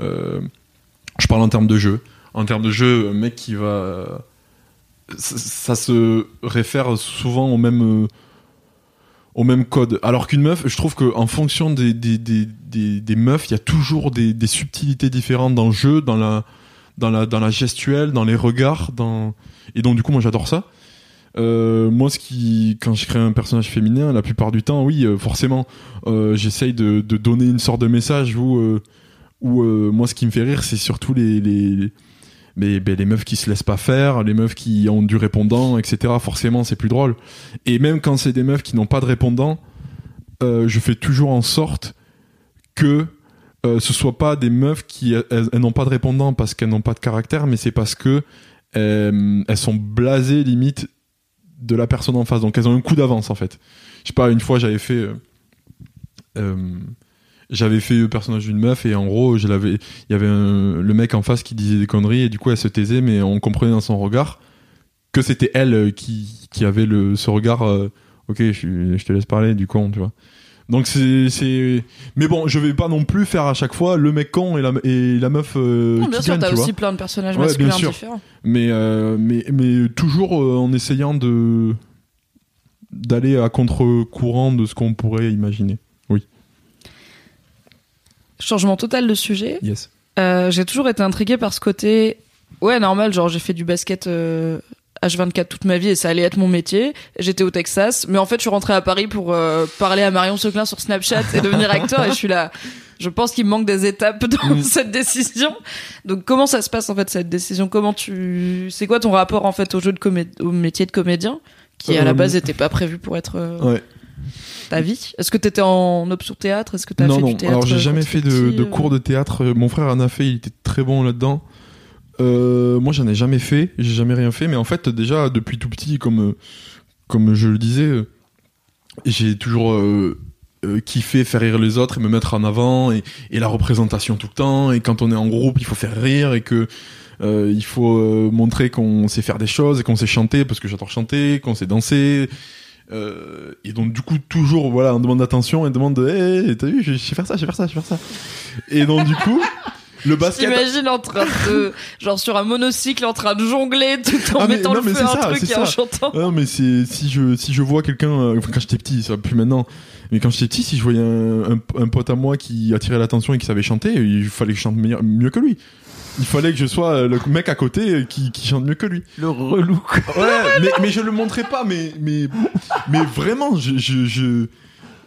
je parle en termes de jeu. En termes de jeu, un mec qui va. Ça, se réfère souvent au même. euh, au même code. Alors qu'une meuf, je trouve qu'en fonction des, des, des, des, meufs, il y a toujours des, subtilités différentes dans le jeu, dans la, dans la, dans la gestuelle, dans les regards. Dans... Et donc, du coup, moi, j'adore ça. Euh, moi, ce qui, quand je crée un personnage féminin, la plupart du temps, oui, euh, forcément, j'essaye de, donner une sorte de message où, où moi, ce qui me fait rire, c'est surtout les, les, ben, les meufs qui se laissent pas faire, les meufs qui ont du répondant, etc. Forcément, c'est plus drôle. Et même quand c'est des meufs qui n'ont pas de répondant, euh, je fais toujours en sorte que euh, ce soit pas des meufs qui elles, n'ont pas de répondant parce qu'elles n'ont pas de caractère, mais c'est parce que elles sont blasées limite de la personne en face. Donc elles ont un coup d'avance en fait. Je sais pas, une fois j'avais fait euh, euh, j'avais fait le personnage d'une meuf et en gros, je l'avais, il y avait un- le mec en face qui disait des conneries et du coup elle se taisait, mais on comprenait dans son regard que c'était elle euh, qui, qui avait le, ce regard. euh, ok, je, te laisse parler du con, tu vois. Donc c'est, mais bon, je vais pas non plus faire à chaque fois le mec con et la, et la meuf euh, Non, bien qui sûr, t'as aussi plein de personnages Ouais, masculins différents. Mais, euh, mais, mais toujours euh, en essayant de d'aller à contre-courant de ce qu'on pourrait imaginer. Changement total de sujet. Yes. Euh, j'ai toujours été intriguée par ce côté. Ouais, normal, genre j'ai fait du basket euh, H24 toute ma vie et ça allait être mon métier. J'étais au Texas, mais en fait je suis rentrée à Paris pour euh, parler à Marion Seclin sur Snapchat et devenir acteur et je suis là. Je pense qu'il me manque des étapes dans Mm. cette décision. Donc comment ça se passe en fait cette décision? Comment tu C'est quoi ton rapport en fait au jeu de comé... au métier de comédien qui à la Euh, base n'était pas prévu pour être euh, Ouais. Ta vie Est-ce que t'étais en option théâtre? Est-ce que t'as Non, fait non. du théâtre Alors j'ai jamais fait de, euh cours de théâtre. Mon frère en a fait, il était très bon là-dedans. Euh, moi, j'en ai jamais fait. J'ai jamais rien fait. Mais en fait, déjà depuis tout petit, comme euh, comme je le disais, j'ai toujours euh, kiffé faire rire les autres et me mettre en avant et, et la représentation tout le temps. Et quand on est en groupe, il faut faire rire et que euh, il faut euh, montrer qu'on sait faire des choses et qu'on sait chanter parce que j'adore chanter, qu'on sait danser. Euh, et donc du coup toujours voilà on demande d'attention et on demande de hey, t'as vu je sais faire ça je sais faire ça je sais faire ça et donc du coup le basket T'imagines en train de, genre sur un monocycle, en train de jongler tout en Ah, mais- mettant non, le mais feu à un ça, truc c'est et en ça. chantant. Ah non mais c'est si je si je vois quelqu'un euh, enfin quand j'étais petit ça va plus maintenant mais quand j'étais petit si je voyais un, un, un pote à moi qui attirait l'attention et qui savait chanter il fallait que je chante meilleur- mieux que lui il fallait que je sois euh, le mec à côté qui, qui chante mieux que lui. Le relou. ouais mais, mais je le montrais pas mais mais mais vraiment je je, je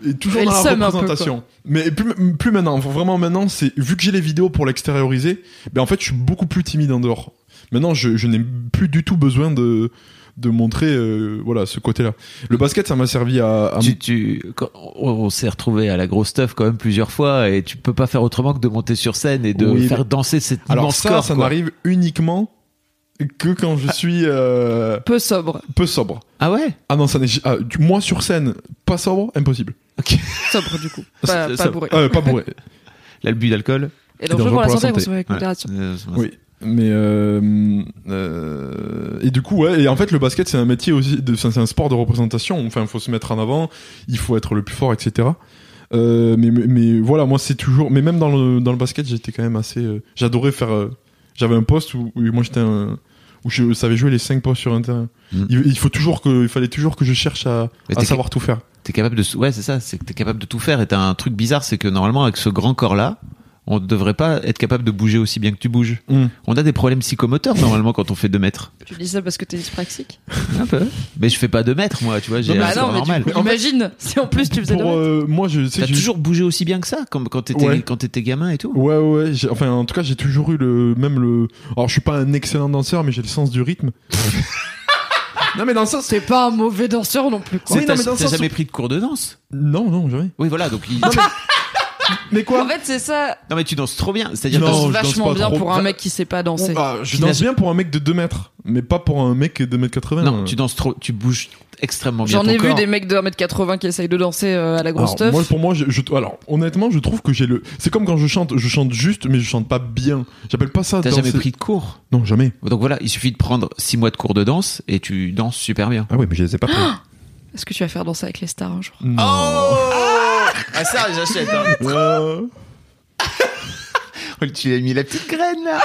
et toujours dans la peu, représentation. Mais plus, plus maintenant vraiment maintenant c'est vu que j'ai les vidéos pour l'extérioriser ben en fait je suis beaucoup plus timide en dehors. Maintenant je, je n'ai plus du tout besoin de de montrer euh, voilà ce côté là le basket ça m'a servi à, à Tu, tu, quand on, s'est retrouvé à la grosse stuff quand même plusieurs fois et tu peux pas faire autrement que de monter sur scène et de Oui, faire mais- danser cet alors immense ça corps. ça quoi. n'arrive uniquement que quand je suis euh, Peu sobre. peu sobre Ah ouais? Ah non ça n'est ah, du- moi sur scène pas sobre impossible Sobre du coup. Pas, Ça- pas bourré. Euh, pas bourré L'abus d'alcool Et dangereux pour la santé, avec Ouais. modération. Oui. Mais euh, euh, et du coup ouais et en fait le basket c'est un métier aussi c'est un sport de représentation enfin il faut se mettre en avant il faut être le plus fort etc euh, mais, mais mais voilà moi c'est toujours mais même dans le dans le basket j'étais quand même assez euh, j'adorais faire euh, j'avais un poste où, où moi j'étais un où je savais jouer les 5 postes sur un terrain Mm. il, il faut toujours que il fallait toujours que je cherche à, à savoir tout faire T'es capable de, ouais, c'est ça, c'est que t'es capable de tout faire. Et t'as un truc bizarre, c'est que normalement, avec ce grand corps-là, on devrait pas être capable de bouger aussi bien que tu bouges. Mm. On a des problèmes psychomoteurs normalement quand on fait 2 mètres. Tu dis ça parce que t'es dyspraxique Un peu. Mais je fais pas 2 mètres, moi, tu vois, j'ai Bah non, mais normal. coup, imagine si en plus tu faisais pour de euh, moi je sais T'as que j'ai- toujours bougé aussi bien que ça, comme quand t'étais, Ouais. quand t'étais gamin et tout. Ouais, ouais, Enfin, en tout cas, j'ai toujours eu le même le. Alors, je suis pas un excellent danseur, mais j'ai le sens du rythme. non, mais dans le sens. T'es pas un mauvais danseur non plus, quoi. Oui, C'est- T'as non, mais dans le t'as sens jamais pris de cours de danse? Non, non, jamais. Oui, voilà, donc il- Mais quoi En fait, c'est ça. Non, mais tu danses trop bien. C'est-à-dire, Non, danse je danse vachement pas bien trop. pour un mec qui sait pas danser. Ah, Je danse bien pour un mec de 2 mètres, mais pas pour un mec de 2 mètres 80. non, tu danses trop, tu bouges extrêmement bien. J'en ton ai vu corps. des mecs de 1m80 qui essayent de danser euh, à la grosse Alors, stuff. moi, pour moi, je, je- alors honnêtement, je trouve que j'ai le. C'est comme quand je chante, je chante juste, mais je chante pas bien. J'appelle pas ça. T'as danser. jamais pris de cours? Non, jamais. Donc voilà, il suffit de prendre 6 mois de cours de danse et tu danses super bien. Ah ouais, mais je les ai pas pris. Est-ce que tu vas faire danser avec les stars un jour? Non. Ah ça, j'achète. Euh, tu as mis la petite graine là.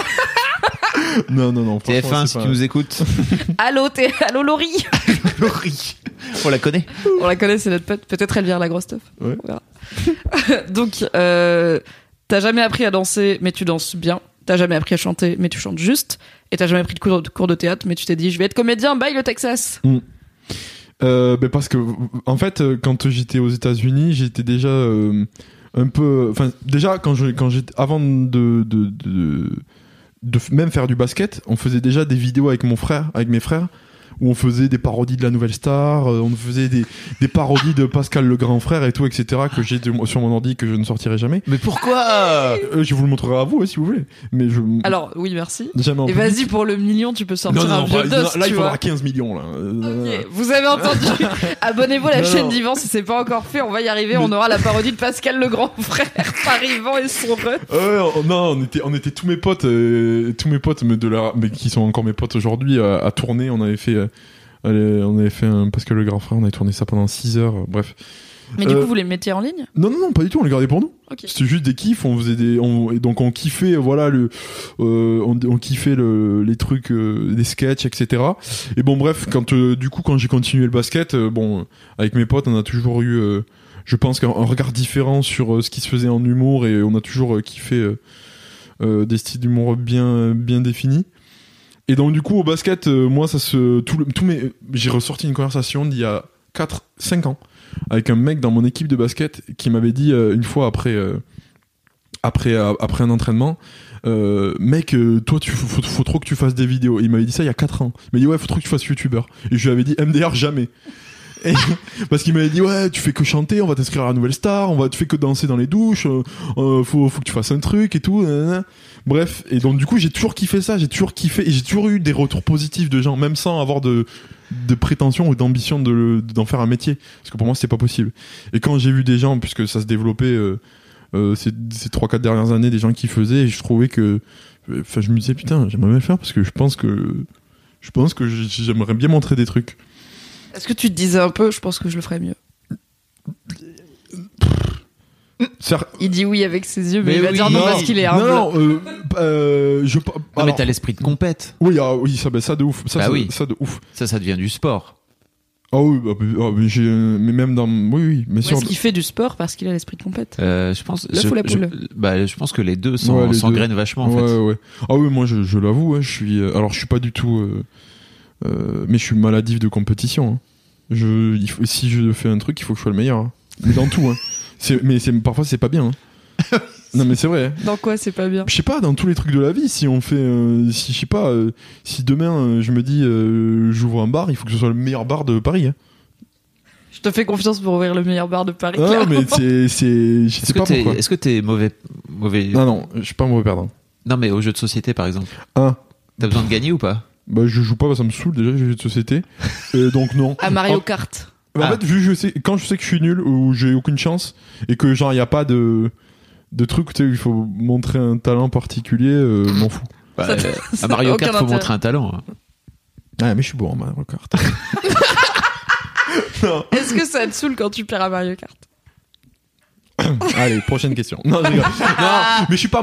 non, non, non. franchement, TF1, c'est si pas- tu nous écoutes. Allô, t'es... Allô Laurie Laurie. On la connaît. On la connaît, c'est notre pote. Peut-être elle vient à la grosse stuff. Ouais. On verra. Donc, euh, t'as jamais appris à danser, mais tu danses bien. T'as jamais appris à chanter, mais tu chantes juste. Et t'as jamais pris de cours de, cours de théâtre, mais tu t'es dit, je vais être comédien, bye le Texas. Euh, ben parce que en fait quand j'étais aux États-Unis j'étais déjà euh, un peu enfin déjà quand je quand avant de de, de même faire du basket on faisait déjà des vidéos avec mon frère avec mes frères où on faisait des parodies de la Nouvelle Star, euh, on faisait des, des parodies de Pascal le Grand Frère et tout, etc. que j'ai de- sur mon ordi que je ne sortirai jamais. Mais pourquoi Euh, je vous le montrerai à vous ouais, si vous voulez. Mais je Alors, oui, merci. jamais Et vas-y, pour le million, tu peux sortir Non, non, un non, vieux dos, là tu il vois. faudra 15 millions là. Euh, Vous avez entendu Abonnez-vous à la Non, chaîne non. d'Yvan si c'est pas encore fait. On va y arriver. On aura la parodie de Pascal le grand frère par Yvan et son ref. Ouais, on- non, on était, on était tous mes potes, euh, tous mes potes, mais de la, mais qui sont encore mes potes aujourd'hui, à, à tourner. On avait fait, euh, allez, on avait fait un Pascal le grand frère. On avait tourné ça pendant 6 heures. euh, Bref. Mais du Euh, coup, vous les mettiez en ligne? Non, non, non, pas du tout. On les gardait pour nous. Ok. C'était juste des kiffs. On faisait des, on- et donc on kiffait, voilà le, euh, on, on kiffait le, les trucs, euh, les sketchs, etc. Et bon, bref, quand euh, du coup, quand j'ai continué le basket, euh, bon, avec mes potes, on a toujours eu, euh, je pense qu'un un regard différent sur euh, ce qui se faisait en humour et on a toujours euh, kiffé euh, euh, des styles d'humour bien, bien définis. Et donc du coup au basket, euh, moi ça se, tout le, tous mes, j'ai ressorti une conversation d'il y a 4, 5 ans avec un mec dans mon équipe de basket qui m'avait dit euh, une fois après euh, après après un entraînement mec toi tu faut trop que tu fasses des vidéos. Et il m'avait dit ça il y a 4 ans. Il m'a dit ouais faut trop que tu fasses youtubeur et je lui avais dit MDR jamais Parce qu'il m'avait dit ouais tu fais que chanter on va t'inscrire à la nouvelle star on va tu fais que danser dans les douches euh, euh, faut faut que tu fasses un truc et tout bref et donc du coup j'ai toujours kiffé ça j'ai toujours kiffé et j'ai toujours eu des retours positifs de gens même sans avoir de de prétention ou d'ambition de d'en faire un métier. Parce que pour moi c'était pas possible. Et quand j'ai vu des gens puisque ça se développait euh, euh, ces, ces 3-4 dernières années des gens qui faisaient et je trouvais que enfin je me disais putain j'aimerais bien le faire parce que je pense que je pense que j'aimerais bien montrer des trucs Est-ce que tu te disais un peu Je pense que je le ferais mieux. Il dit oui avec ses yeux, mais, Mais il va oui, dire non, non, parce qu'il est non, humble. non, euh, euh, je Non, mais alors- t'as l'esprit de compète. oui ah, oui ça bah, ça de ouf ça, Bah ça, oui. ça de ouf Ça, ça devient du sport. ah oui bah, ah, mais j'ai mais même dans oui oui Ou sûr est-ce qu'il fait du sport parce qu'il a l'esprit de compète Euh, je pense. L'œuf je, ou la je- poule? bah, je pense que les deux s'en- Ouais, vachement en ouais, fait. ouais. Ah oui, moi je, je l'avoue, hein, je suis. euh, alors je suis pas du tout. euh, euh, mais je suis maladif de compétition. hein. Je, il faut, si je fais un truc, il faut que je sois le meilleur. hein. Mais dans tout. Hein. C'est, mais c'est, parfois c'est pas bien. hein. non mais c'est vrai. hein. Dans quoi c'est pas bien? Je sais pas, dans tous les trucs de la vie, si on fait. euh, si je sais pas, euh, si demain euh, je me dis euh, j'ouvre un bar, il faut que ce soit le meilleur bar de Paris. hein. Je te fais confiance pour ouvrir le meilleur bar de Paris. Ah, clairement. mais c'est. c'est je sais Est-ce que pas t'es pourquoi. est-ce que t'es mauvais, mauvais Non, non, je suis pas mauvais perdant. Non, mais aux jeux de société par exemple. Un. T'as besoin de gagner ou pas? Bah, je joue pas, ça me saoule déjà, les jeux de société. Et donc, non. À Mario Kart. Bah, En Ah. fait, vu que je sais, quand je sais que je suis nul ou j'ai aucune chance et que genre il y a pas de de truc, tu sais, il faut montrer un talent particulier, euh, m'en fous. Bah, Ça- euh, ça À Mario aucun Kart, faut intérêt. montrer un talent. hein. Ah, mais je suis bon en Mario Kart. Est-ce que ça te saoule quand tu perds à Mario Kart? Allez, prochaine question. Non, je rigole. non, mais je suis pas.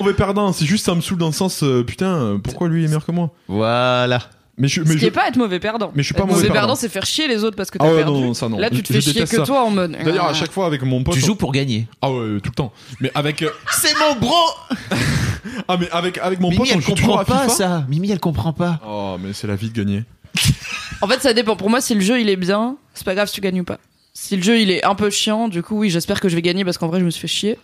Mauvais perdant, c'est juste ça me saoule dans le sens euh, putain, euh, pourquoi lui est meilleur que moi? Voilà. Mais je Ce mais qui je est pas être mauvais perdant. Mais je suis pas Être mauvais perdant. c'est faire chier les autres parce que t'as Ah ouais, perdu. non, non, ça, non. Là, tu te je fais chier déteste que ça. toi en mode. D'ailleurs, à chaque fois avec mon pote, Tu on- joues pour gagner. Ah ouais, tout le temps. Mais avec euh, C'est mon bro ah mais avec avec mon Mimi, pote, on elle joue toujours comprend à pas FIFA. ça. Mimi, elle comprend pas. Oh, mais c'est la vie de gagner. En fait, ça dépend. Pour moi, si le jeu il est bien, c'est pas grave si tu gagnes ou pas. Si le jeu il est un peu chiant, du coup, oui, j'espère que je vais gagner parce qu'en vrai, je me suis fait chier.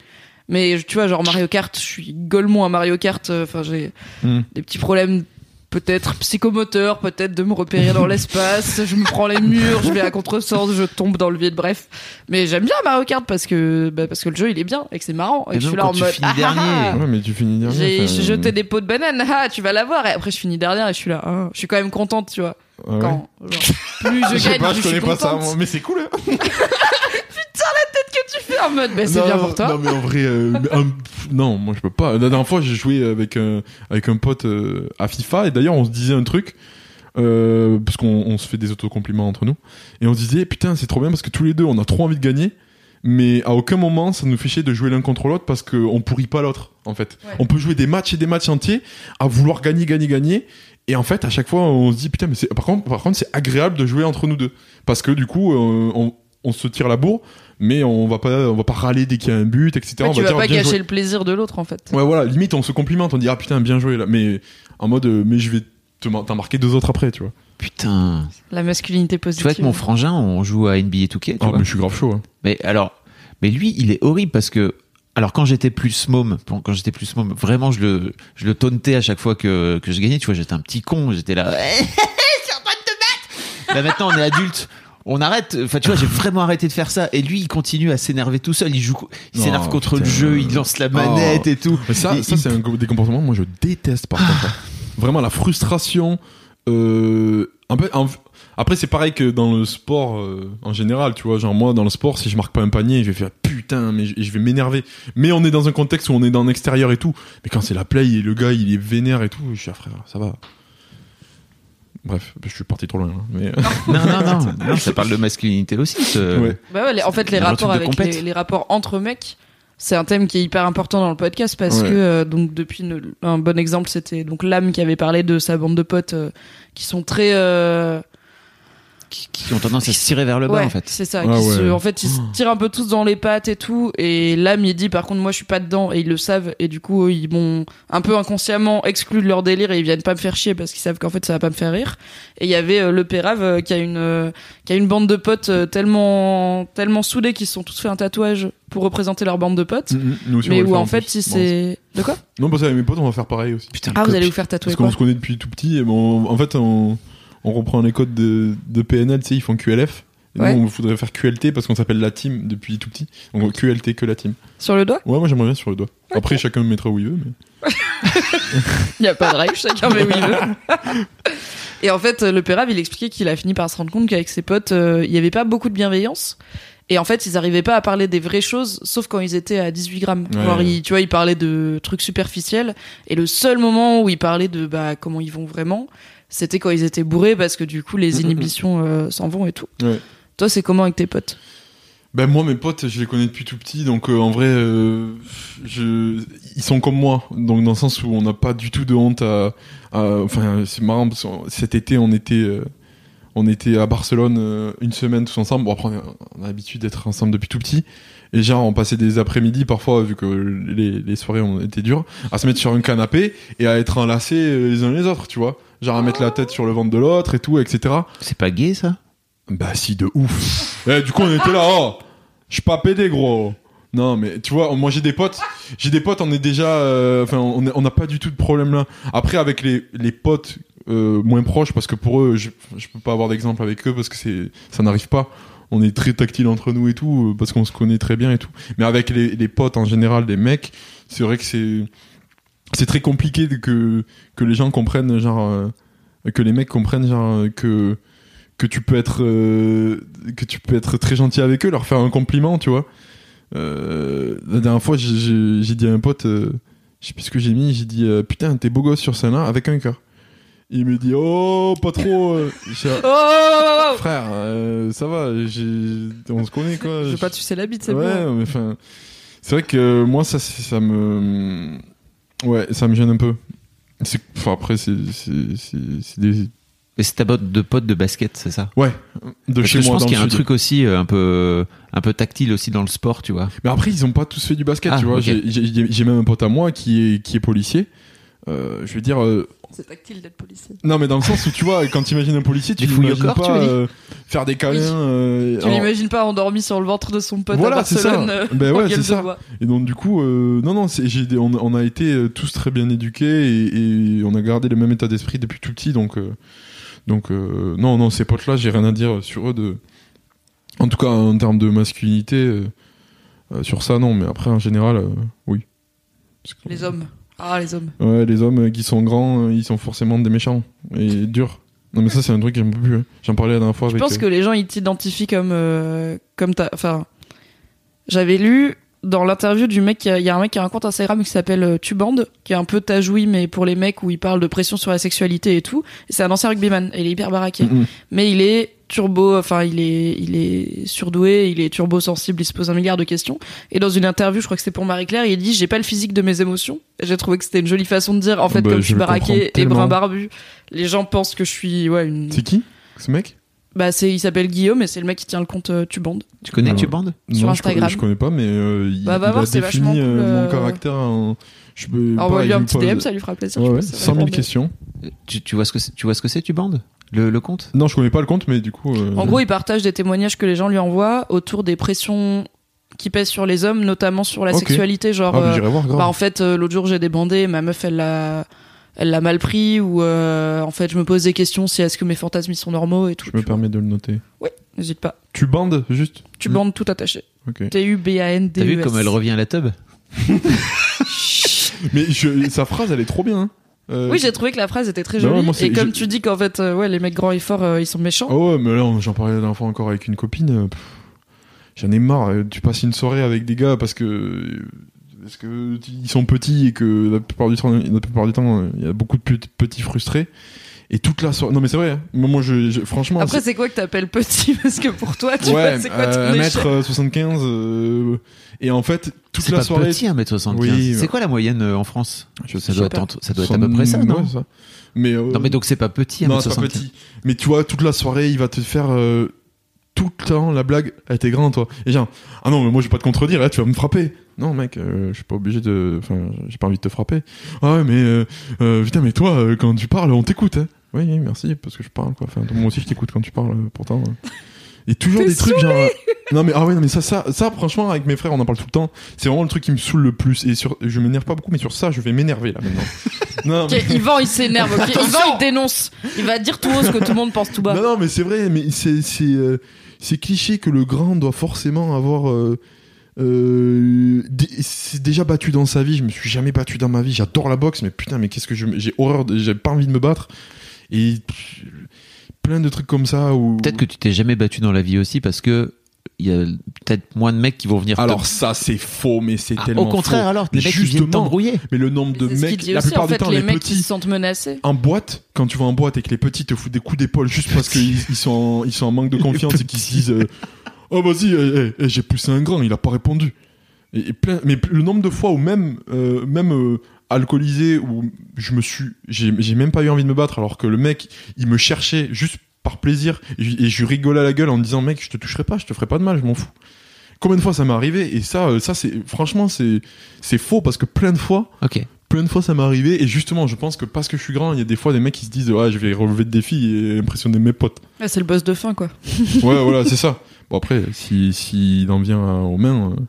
Mais tu vois, genre Mario Kart, je suis golemon à Mario Kart. euh, Enfin, j'ai Hmm. des petits problèmes, peut-être psychomoteurs, peut-être de me repérer dans l'espace. Je me prends les murs, je vais à contresens, je tombe dans le vide. Bref, mais j'aime bien Mario Kart parce que bah, parce que le jeu il est bien et que c'est marrant. Et Et je suis là en mode. ah, ah, ah. dernier. Ouais, mais tu finis dernier. J'ai jeté des pots de banane, ah, tu vas l'avoir. Et après, je finis dernière et je suis là. ah. Je suis quand même contente, tu vois. ah ouais. Quand, genre, plus je Je sais gagne, pas, je je suis connais pas ça, contente. moi, mais c'est cool. Hein. que tu fais en mode, bah, c'est Non, bien pour toi. Non, mais en vrai, euh, mais, non, moi je peux pas. La dernière fois, j'ai joué avec un, avec un pote euh, à FIFA, et d'ailleurs, on se disait un truc, euh, parce qu'on on se fait des autocompliments entre nous, et on se disait, putain, c'est trop bien parce que tous les deux, on a trop envie de gagner, mais à aucun moment ça nous fait chier de jouer l'un contre l'autre parce qu'on pourrit pas l'autre en fait. Ouais. On peut jouer des matchs et des matchs entiers à vouloir gagner, gagner, gagner. Et en fait, à chaque fois, on se dit putain, mais c'est par contre, par contre, c'est agréable de jouer entre nous deux parce que du coup, euh, on, on se tire la bourre, mais on va pas, on va pas râler dès qu'il y a un but, etc. Ouais, on tu va vas dire pas gâcher joué. le plaisir de l'autre en fait. Ouais, voilà, limite, on se complimente, on dit ah putain, bien joué là, mais en mode, euh, mais je vais te mar- t'en marquer deux autres après, tu vois. Putain. La masculinité Tu positive. vois, avec mon frangin, on joue à NBA 2K, tu Ah, vois. mais je suis grave chaud. hein. Mais alors, mais lui, il est horrible parce que, alors quand j'étais plus môme, quand j'étais plus môme, vraiment, je le, je le tauntais à chaque fois que, que je gagnais. Tu vois, j'étais un petit con, j'étais là. Je suis en train de te battre. Là maintenant, on est adulte. On arrête. Enfin, tu vois, j'ai vraiment arrêté de faire ça. Et lui, il continue à s'énerver tout seul. Il joue, il Oh, s'énerve contre le jeu. Il lance la manette Oh. et tout. Mais ça, Et ça il- c'est un des comportements moi je déteste par contre. hein. Vraiment la frustration. Euh, un peu, en- après c'est pareil que dans le sport euh, en général, tu vois. Genre moi dans le sport, si je marque pas un panier, je vais faire putain, mais je, je vais m'énerver. Mais on est dans un contexte où on est dans l'extérieur et tout. Mais quand c'est la play et le gars il est vénère et tout, je suis ah, frère, ça va. Bref, je suis parti trop loin. hein, mais Non, non, non, non, Ça parle de masculinité aussi. ce- Ouais. Bah ouais, les- en fait, les Un rapports truc de avec compète. les, les rapports entre mecs, c'est un thème qui est hyper important dans le podcast parce Ouais. que euh, donc depuis une- un bon exemple, c'était donc l'âme qui avait parlé de sa bande de potes euh, qui sont très euh, Qui, qui ont tendance à se tirer vers le bas, ouais, en fait. c'est ça. Ah qui se- ouais. en fait, ils se tirent un peu tous dans les pattes et tout. Et l'âme, il dit par contre, moi, je suis pas dedans et ils le savent. Et du coup, ils m'ont un peu inconsciemment exclu de leur délire et ils viennent pas me faire chier parce qu'ils savent qu'en fait, ça va pas me faire rire. Et il y avait euh, le Pérave euh, qui a une euh, qui a une bande de potes euh, tellement tellement soudés qu'ils se sont tous fait un tatouage pour représenter leur bande de potes. Nous aussi, on mais où faire en fait, si c'est de quoi? Non, parce qu'avec mes potes, on va faire pareil aussi. Putain, Ah, vous allez vous faire tatouer Parce qu'on se connaît depuis tout petit. Et bon, en fait, on, on reprend les codes de, de PNL, tu sais, ils font QLF. Et Ouais. nous, on voudrait faire QLT parce qu'on s'appelle la team depuis tout petit. Donc QLT que la team. Sur le doigt? Ouais, moi j'aimerais bien sur le doigt. Après, chacun mettra où il veut. Mais... Il n'y a pas de règle, chacun met où il veut. Et en fait, le Pérave, il expliquait qu'il a fini par se rendre compte qu'avec ses potes, euh, il n'y avait pas beaucoup de bienveillance. Et en fait, ils n'arrivaient pas à parler des vraies choses, sauf quand ils étaient à 18 grammes. Ouais. Genre, ils- tu vois, ils parlaient de trucs superficiels. Et le seul moment où ils parlaient de bah, comment ils vont vraiment, c'était quand ils étaient bourrés, parce que du coup, les inhibitions euh, s'en vont et tout. Ouais. Toi, c'est comment avec tes potes? Ben moi, mes potes, je les connais depuis tout petit. Donc euh, en vrai, euh, je... ils sont comme moi. Donc dans le sens où on n'a pas du tout de honte à. à- Enfin, c'est marrant parce que cet été, on était. euh, On était à Barcelone euh, une semaine tous ensemble. Bon, après, on a, l'habitude d'être ensemble depuis tout petit. Et genre, on passait des après-midi parfois, vu que les, les soirées ont été dures, à se mettre sur un canapé et à être enlacés les uns les autres, tu vois. Genre à mettre la tête sur le ventre de l'autre et tout, etc. C'est pas gay, ça? Bah si, de ouf. Eh, du coup, on était là, oh, je suis pas pédé, gros. Non, mais tu vois, moi j'ai des potes, j'ai des potes, on est déjà, euh, enfin, on n'a pas du tout de problème là. Après, avec les, les potes euh, moins proches, parce que pour eux, je, je peux pas avoir d'exemple avec eux parce que c'est, ça n'arrive pas. On est très tactile entre nous et tout, euh, parce qu'on se connaît très bien et tout. Mais avec les, les potes en général, les mecs, c'est vrai que c'est, c'est très compliqué que, que les gens comprennent, genre, euh, que les mecs comprennent, genre, euh, que, que tu peux être euh, que tu peux être très gentil avec eux leur faire un compliment tu vois la dernière fois j'ai- dit à un pote je sais plus ce que j'ai mis j'ai dit euh, putain t'es beau gosse sur scène là avec un cœur il me dit oh pas trop euh. Oh, oh, oh, oh frère euh, ça va on se connaît quoi Je veux pas te sucer la bite, c'est ouais bon. mais enfin c'est vrai que moi ça ça me ouais ça me gêne un peu enfin après c'est des Mais c'est ta botte de pote de basket, c'est ça? Ouais de Parce chez que je moi pense dans qu'il y a un sud. truc aussi euh, un peu, un peu tactile aussi dans le sport, tu vois. Mais après, ils ont pas tous fait du basket, Ah, tu vois. j'ai même un pote à moi qui est, qui est policier. Euh, je veux dire, euh, C'est tactile d'être policier. non, mais dans le sens où tu vois, quand tu imagines un policier, tu l'imagines pas euh, faire des câlins. Oui. euh, Tu alors- l'imagines pas endormi sur le ventre de son pote Voilà, à c'est ça. Euh, Ben en ouais, c'est ça. bois. Et donc du coup, euh, non, non, des- on, on a été euh, tous très bien éduqués et, et on a gardé le même état d'esprit depuis tout petit, donc euh, donc euh, non, non, ces potes-là, j'ai rien à dire sur eux de, en tout cas en termes de masculinité, euh, euh, sur ça non, mais après en général, euh, oui. Les hommes. Ah, les hommes. Ouais, les hommes qui sont grands, euh, ils sont forcément des méchants et durs. Non mais ça c'est un truc que j'aime plus. hein. J'en parlais la dernière fois Je avec. pense euh, que les gens ils t'identifient comme euh, comme ta enfin j'avais lu dans l'interview du mec, il y a un mec qui a un compte Instagram qui s'appelle euh, Tuband, qui est un peu tajoui, mais pour les mecs où il parle de pression sur la sexualité et tout. C'est un ancien rugbyman, et il est hyper baraqué. Mhm. Mais il est turbo, enfin, il est, il est surdoué, il est turbo sensible, il se pose un milliard de questions. Et dans une interview, je crois que c'était pour Marie-Claire, il dit, j'ai pas le physique de mes émotions. J'ai trouvé que c'était une jolie façon de dire, en fait, Bah, comme je suis baraqué et brun barbu, les gens pensent que je suis, ouais, une, C'est qui ce mec? Bah, c'est, il s'appelle Guillaume et c'est le mec qui tient le compte euh, Tuband. Tu connais Non. Tuband Sur Non, je Instagram. connais- Je connais pas, mais euh, il, Bah, va il voir, a c'est vachement défini euh, cool, mon euh, caractère en. Je peux. Envoie-lui pareil, un il me petit pose- DM, ça lui fera plaisir. Ouais, je ouais, pense, ça va 100 000 répondre. questions. tu, tu vois ce que c'est, tu vois ce que c'est Tuband? Le, le compte? Non, je connais pas le compte, mais du coup. euh, En gros, il partage des témoignages que les gens lui envoient autour des pressions qui pèsent sur les hommes, notamment sur la Ok. sexualité. Genre, Ah, mais euh, j'irai voir, grave. bah, en fait, euh, l'autre jour, j'ai débandé, ma meuf, elle l'a, elle l'a mal pris, ou euh, en fait, je me pose des questions si est-ce que mes fantasmes ils sont normaux et tout. je me permets de le noter. N'hésite pas. Tu bandes juste Tu bandes tout attaché. Ok. T-U-B-A-N-D-E-S. T'as vu comme elle revient à la tub Mais je- sa phrase, elle est trop bien. hein. Euh, Oui, j'ai trouvé que la phrase était très Bah ouais, jolie. et comme je- tu dis qu'en fait, euh, ouais, les mecs grands et forts, euh, ils sont méchants. Oh ouais, mais là, j'en parlais la dernière fois encore avec une copine. J'en ai marre. Tu passes une soirée avec des gars parce que. Parce que ils sont petits et que la plupart du temps, la plupart du temps, euh, il y a beaucoup de pe- petits frustrés. Et toute la soirée. Non, mais c'est vrai. hein. Moi, moi, je, je- franchement. Après, c'est- c'est quoi que t'appelles petit? Parce que pour toi, tu ouais, vois, c'est quoi ton euh, échelle? 1m75. euh, et en fait, toute C'est la pas soirée. petit 1m75. Oui, c'est mais- quoi la moyenne euh, en France? Je ça sais doit, être, ça doit être à peu près ça, Ouais, non? ça. Mais, euh, Non mais donc c'est pas petit Non, 1m75. c'est pas petit. Mais tu vois, toute la soirée, il va te faire euh, tout le temps la blague. Elle était grand, toi. Et genre, ah non, mais moi, je vais pas te contredire, là, tu vas me frapper. Non, mec, euh, je suis pas obligé de. Enfin, j'ai pas envie de te frapper. Ah ouais, mais. Euh, euh, putain, mais toi, euh, quand tu parles, on t'écoute, hein. Oui, oui, merci, parce que je parle, quoi. Enfin, moi aussi, je t'écoute quand tu parles, pourtant. Et toujours T'es des trucs genre. Non, mais ah ouais, non, mais ça, ça, ça, franchement, avec mes frères, on en parle tout le temps. C'est vraiment le truc qui me saoule le plus. Et sur, je m'énerve pas beaucoup, mais sur ça, je vais m'énerver, là, maintenant. non, Ok, Yvan il s'énerve, ok. Yvan il dénonce. Il va dire tout haut ce que tout le monde pense tout bas. Non, non, mais c'est vrai, mais c'est c'est c'est cliché que le grand doit forcément avoir. Euh, c'est déjà battu dans sa vie. Je me suis jamais battu dans ma vie. J'adore la boxe, mais putain, mais qu'est-ce que je j'ai horreur. de- J'ai pas envie de me battre. Et plein de trucs comme ça où. Peut-être que tu t'es jamais battu dans la vie aussi parce que il y a peut-être moins de mecs qui vont venir. te- Alors ça, c'est faux, mais c'est Ah, tellement au contraire faux. alors, les Mais mecs qui viennent t'embrouiller. Mais le nombre de mecs, la aussi, plupart en du temps, les, les mecs qui se petits. sentent menacés. En boîte, quand tu vas en boîte et que les petits te foutent des coups d'épaule juste parce qu'ils ils sont, en, ils sont en manque de confiance et qu'ils se disent euh, Oh, vas-y, eh, eh, eh, j'ai poussé un grand, il a pas répondu. Et, et plein, mais le nombre de fois où même, euh, même euh, alcoolisé, où je me suis. J'ai j'ai même pas eu envie de me battre alors que le mec, il me cherchait juste par plaisir et, je- et je lui rigolais à la gueule en me disant Mec, je te toucherai pas, je te ferai pas de mal, je m'en fous. Combien de fois ça m'est arrivé Et ça, euh, ça c'est franchement, c'est c'est faux parce que plein de fois, Ok. plein de fois ça m'est arrivé et justement je pense que parce que je suis grand il y a des fois des mecs qui se disent ouais je vais relever le défi et impressionner mes potes Ouais, c'est le boss de fin, quoi. ouais voilà c'est ça bon après si s'il en vient euh, aux mains euh,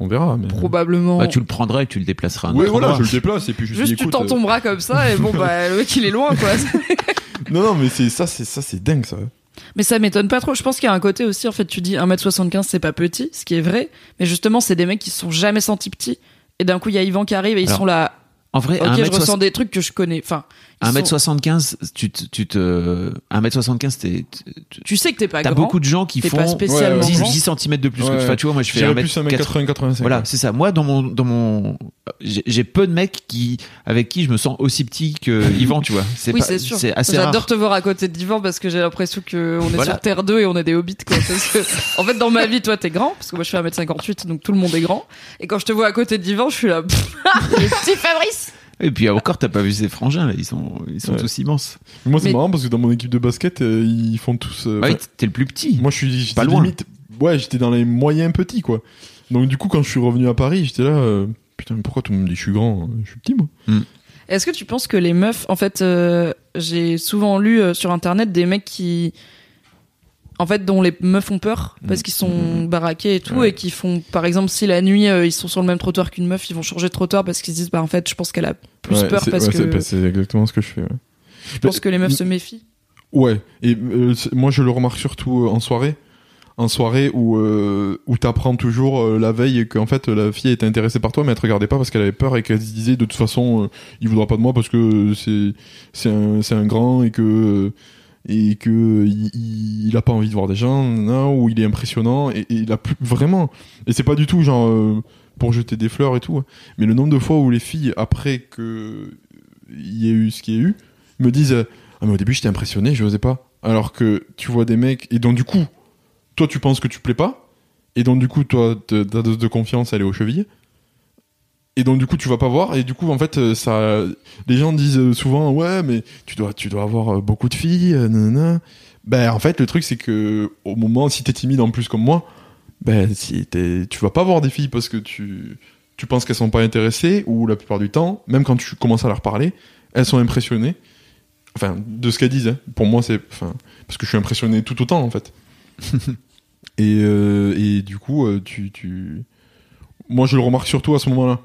on verra mais Probablement. Bah, tu le prendras et tu le déplaceras. autre voilà endroit. je le déplace et puis je Juste dis tu tends euh, ton bras comme ça et bon bah le mec il est loin quoi. non non mais c'est ça c'est ça c'est dingue ça Mais ça m'étonne pas trop. Je pense qu'il y a un côté aussi en fait tu dis 1m75 c'est pas petit, ce qui est vrai, mais justement c'est des mecs qui se sont jamais sentis petits et d'un coup il y a Yvan qui arrive et ils Alors, sont là En vrai, OK, je 1m60 ressens des trucs que je connais. Enfin, 1m75, tu te, tu te, 1m75, t'es, tu- tu sais que t'es pas t'as grand. beaucoup de gens qui font pas spécialement Ouais, 10, grand. 10 cm de plus que Ouais. tu. Enfin, tu vois, moi, je fais J'irais 1 m plus 1m80 85 Voilà, c'est ça. Moi, dans mon, dans mon, j'ai peu de mecs qui, avec qui je me sens aussi petit que Yvan, tu vois. C'est Oui, c'est sûr. C'est assez rare. J'adore te voir à côté d'Yvan parce que j'ai l'impression que on est Voilà. sur Terre 2 et on est des hobbits quoi. Parce que, en fait, dans ma vie, toi t'es grand parce que moi je fais 1m58 donc tout le monde est grand. Et quand je te vois à côté d'Yvan, je suis là. le petit Fabrice. Et puis encore, t'as pas vu ces frangins, là. Ils sont, ils sont Ouais. tous immenses. moi c'est Mais- marrant parce que dans mon équipe de basket euh, ils font tous euh, Ah oui, t'es le plus petit. moi je suis j'étais Pas loin. limite ouais j'étais dans les moyens petits quoi donc du coup quand je suis revenu à Paris j'étais là euh, putain mais pourquoi tout le monde dit que je suis grand je suis petit moi Est-ce que tu penses que les meufs, en fait, euh, j'ai souvent lu euh, sur internet des mecs qui, en fait, dont les meufs ont peur parce qu'ils sont baraqués et tout Ouais. et qui font, par exemple, si la nuit euh, ils sont sur le même trottoir qu'une meuf, ils vont changer de trottoir parce qu'ils se disent, bah en fait, je pense qu'elle a plus Ouais, peur parce ouais, que c'est- exactement ce que je fais je pense que les meufs se méfient. Ouais, et euh, moi je le remarque surtout euh, en soirée. En soirée où, euh, où t'apprends toujours euh, la veille qu'en fait la fille était intéressée par toi mais elle te regardait pas parce qu'elle avait peur et qu'elle se disait de toute façon euh, il voudra pas de moi parce que c'est c'est un, c'est un grand et que et que il, a pas envie de voir des gens, non, ou il est impressionnant et, il a plus vraiment. Et c'est pas du tout genre euh, pour jeter des fleurs et tout, hein. mais le nombre de fois où les filles après que il y a eu ce qu'il y a eu me disent ah mais au début j'étais impressionné, je osais pas. Alors que tu vois des mecs et donc du coup toi tu penses que tu plais pas et donc du coup toi ta dose de confiance elle est aux chevilles. Et donc du coup tu vas pas voir et du coup en fait euh, ça les gens disent souvent ouais mais tu dois tu dois avoir euh, beaucoup de filles euh, nanana. ben en fait le truc c'est que au moment si t'es timide en plus comme moi ben si t'es tu vas pas voir des filles parce que tu tu penses qu'elles sont pas intéressées ou la plupart du temps même quand tu commences à leur parler elles sont impressionnées enfin de ce qu'elles disent hein. pour moi c'est enfin parce que je suis impressionné tout autant en fait et euh, et du coup tu tu moi je le remarque surtout à ce moment-là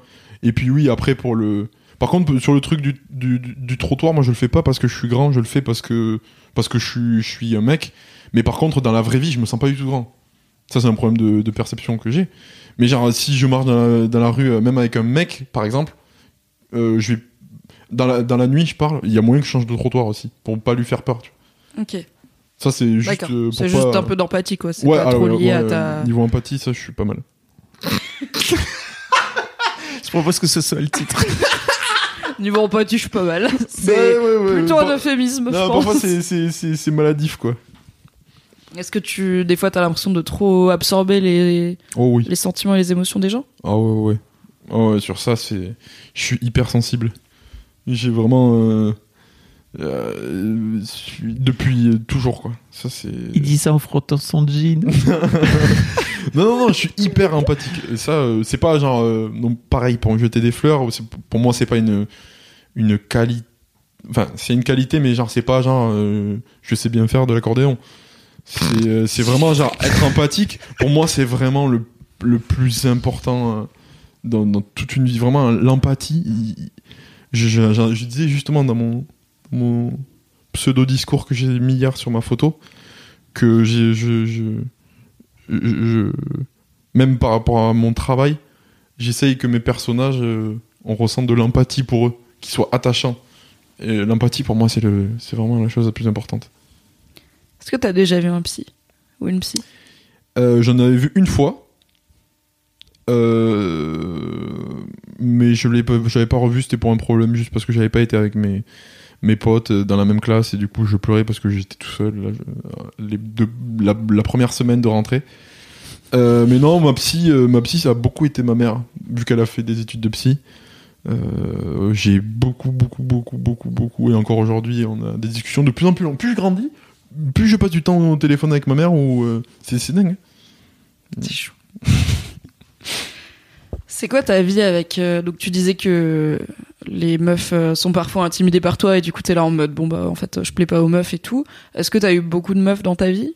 et puis oui, après pour le. Par contre, sur le truc du, du, trottoir, moi je le fais pas parce que je suis grand, je le fais parce que parce que je suis, je suis un mec. Mais par contre, dans la vraie vie, je me sens pas du tout grand. Ça, c'est un problème de, de perception que j'ai. Mais genre, si je marche dans la, dans la rue, euh, même avec un mec, par exemple, euh, je vais dans la, dans la nuit, je parle. Il y a moyen que je change de trottoir aussi pour pas lui faire peur. tu vois. Ok, Ça, c'est juste. euh, C'est pas- juste un peu d'empathie, quoi. C'est Ouais, pas ah, trop ouais, lié à ta. Niveau empathie, ça, je suis pas mal. Propose que ce soit le titre. Niveau empathie, je suis pas mal. C'est Ouais, ouais, ouais. plutôt un Par- euphémisme, je Non, pense. parfois c'est- c'est c'est- c'est maladif quoi. Est-ce que tu, des fois, t'as l'impression de trop absorber les, Oh oui. les sentiments et les émotions des gens? Ah ouais ouais. Ah ouais, sur ça c'est je suis hyper sensible. J'ai vraiment euh, euh, depuis toujours quoi. Ça c'est Il dit ça en frottant son jean. Non non non, je suis hyper empathique. Et ça euh, c'est pas genre euh, non pareil pour me jeter des fleurs, pour moi c'est pas une une qualité enfin, c'est une qualité mais genre c'est pas genre je sais bien faire de l'accordéon. C'est c'est vraiment genre être empathique pour moi c'est vraiment le le plus important dans, dans toute une vie vraiment l'empathie il- je, je, je- je disais justement dans mon mon pseudo discours que j'ai mis hier sur ma photo que j'ai je, je, je- même par rapport à mon travail j'essaye que mes personnages euh, on ressente de l'empathie pour eux qu'ils soient attachants. Et l'empathie pour moi c'est le c'est vraiment la chose la plus importante. Est-ce que t'as déjà vu un psy Ou une psy? Euh, J'en avais vu une fois. Euh, mais je l'ai pas, j'avais pas revu, c'était pour un problème juste parce que j'avais pas été avec mes, mes potes euh, dans la même classe et du coup je pleurais parce que j'étais tout seul la, première semaine de rentrée. Euh, mais non, ma psy, euh, ma psy, ça a beaucoup été ma mère, vu qu'elle a fait des études de psy. J'ai beaucoup, beaucoup, beaucoup, beaucoup, beaucoup, et encore aujourd'hui, on a des discussions de plus en plus longues. Plus je grandis, plus je passe du temps au téléphone avec ma mère, ou c'est dingue. C'est chou. C'est quoi ta vie avec. donc, tu disais que les meufs euh, sont parfois intimidées par toi et du coup, t'es là en mode bon, bah en fait, je plais pas aux meufs et tout. Est-ce que t'as eu beaucoup de meufs dans ta vie?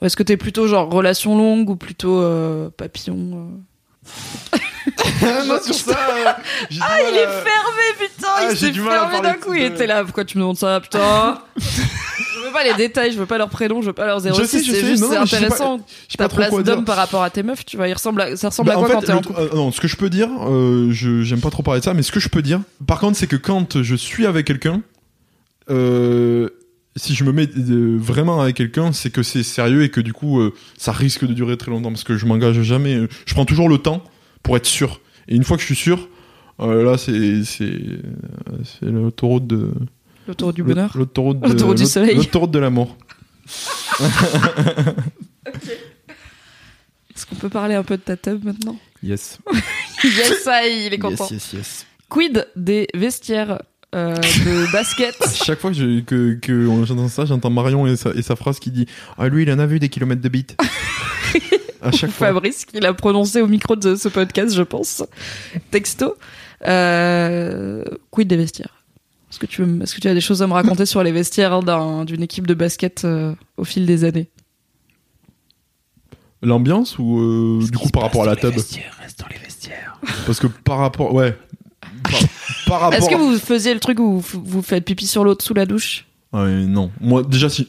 Ou est-ce que t'es plutôt genre relation longue ou plutôt euh, papillon euh? Non, sur ça, euh, Ah, il est fermé, putain Ah, Il s'est fermé d'un coup, il était là. Pourquoi tu me demandes ça, putain? veux pas les détails, je veux pas leurs prénoms, je veux pas leurs 06, Je sais, je c'est sais, juste c'est intéressant. Je Ta place d'homme par rapport à tes meufs, tu vois, il ressemble à, ça ressemble Bah, à quoi en quand fait, t'es en tr- euh, non, ce que je peux dire, euh, je j'aime pas trop parler de ça, mais ce que je peux dire, par contre, c'est que quand je suis avec quelqu'un, euh, si je me mets euh, vraiment avec quelqu'un, c'est que c'est sérieux et que du coup, euh, ça risque de durer très longtemps parce que je m'engage jamais. euh, Je prends toujours le temps pour être sûr. Et une fois que je suis sûr, euh, là, c'est c'est euh, c'est l'autoroute de L'autoroute du bonheur l'autoroute de L'autoroute du soleil. l'autoroute de l'amour. Est-ce qu'on peut parler un peu de ta tub maintenant Yes. Yes, ça, il est content. yes, yes. Quid des vestiaires euh, de basket Chaque fois que, je- que, que on- ça, j'entends Marion et sa, et sa phrase qui dit Ah, lui, il en a vu des kilomètres de bits. à chaque fois. Fabrice qui l'a prononcé au micro de ce podcast, je pense. Texto. Euh, quid des vestiaires? Est-ce que, tu veux- est-ce que tu as des choses à me raconter sur les vestiaires d'un- d'une équipe de basket euh, au fil des années? L'ambiance ou euh, du coup par rapport à la tub Reste dans les vestiaires. Parce que par rapport. Ouais. Par, par rapport. Est-ce que vous faisiez le truc où vous, vous faites pipi sur l'autre sous la douche? Ouais, non. Moi, déjà, si,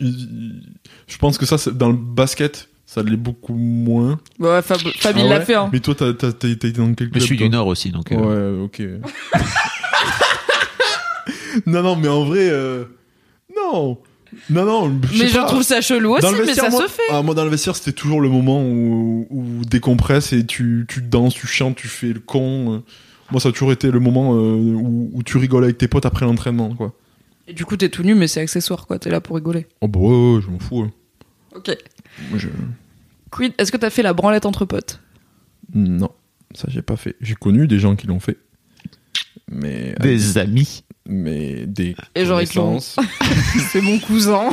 je pense que ça, c'est- dans le basket, ça l'est beaucoup moins. Ouais, Fab, Fab, il Ah l'a ouais fait. Hein. Mais toi, t'as t'as- t'as été dans quel Mais je club, suis toi? Du Nord aussi, donc. euh, Ouais, ok. non, non, mais en vrai, euh, non. Non, non, je sais Mais je pas. trouve ça chelou aussi, le mais vestiaire, ça moi, se fait. ah, moi, dans le vestiaire, c'était toujours le moment où, où décompresses et tu, tu danses, tu chantes, tu fais le con. euh. Moi, ça a toujours été le moment euh, où, où tu rigoles avec tes potes après l'entraînement, quoi. Et du coup, t'es tout nu, mais c'est accessoire, quoi. T'es là pour rigoler. Oh, bah ouais, ouais, je m'en fous. ouais. Ok. Moi, je... Quid, est-ce que t'as fait la branlette entre potes? Non, ça, j'ai pas fait. J'ai connu des gens qui l'ont fait. Mais. Des amis. Mais des. Et genre, ils te l'ont- connaissances. C'est mon cousin.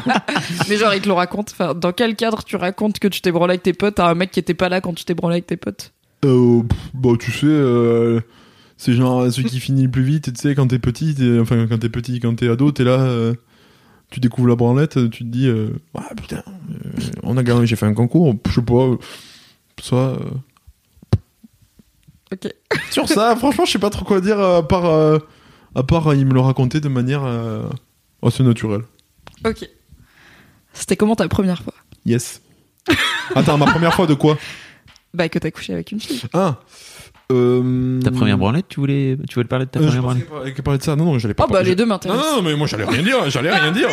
mais genre, il te le raconte. Enfin, dans quel cadre tu racontes que tu t'es branlé avec tes potes à un mec qui était pas là quand tu t'es branlé avec tes potes? Euh, pff, bah, tu sais, euh, c'est genre celui qui finit le plus vite. Tu sais, quand t'es petit, t'es- enfin, quand t'es petit, quand t'es ado, t'es là, euh, tu découvres la branlette, tu te dis, euh, ah putain, euh, on a gagné, j'ai fait un concours, je sais pas, ça. euh. Ok. Sur ça, franchement, je sais pas trop quoi dire, euh, à part, euh, il me le racontait de manière euh, assez naturelle. Ok. C'était comment ta première fois? Yes. Attends, ma première fois de quoi? Bah, que t'as couché avec une fille. Ah. Euh, Ta première branlette, tu voulais, tu voulais parler de ta Euh, je première pensais branlette? que parler de ça. Non, non, j'allais pas. Oh, bah, les deux m'intéressent. non, non, mais moi j'allais rien dire, j'allais rien dire.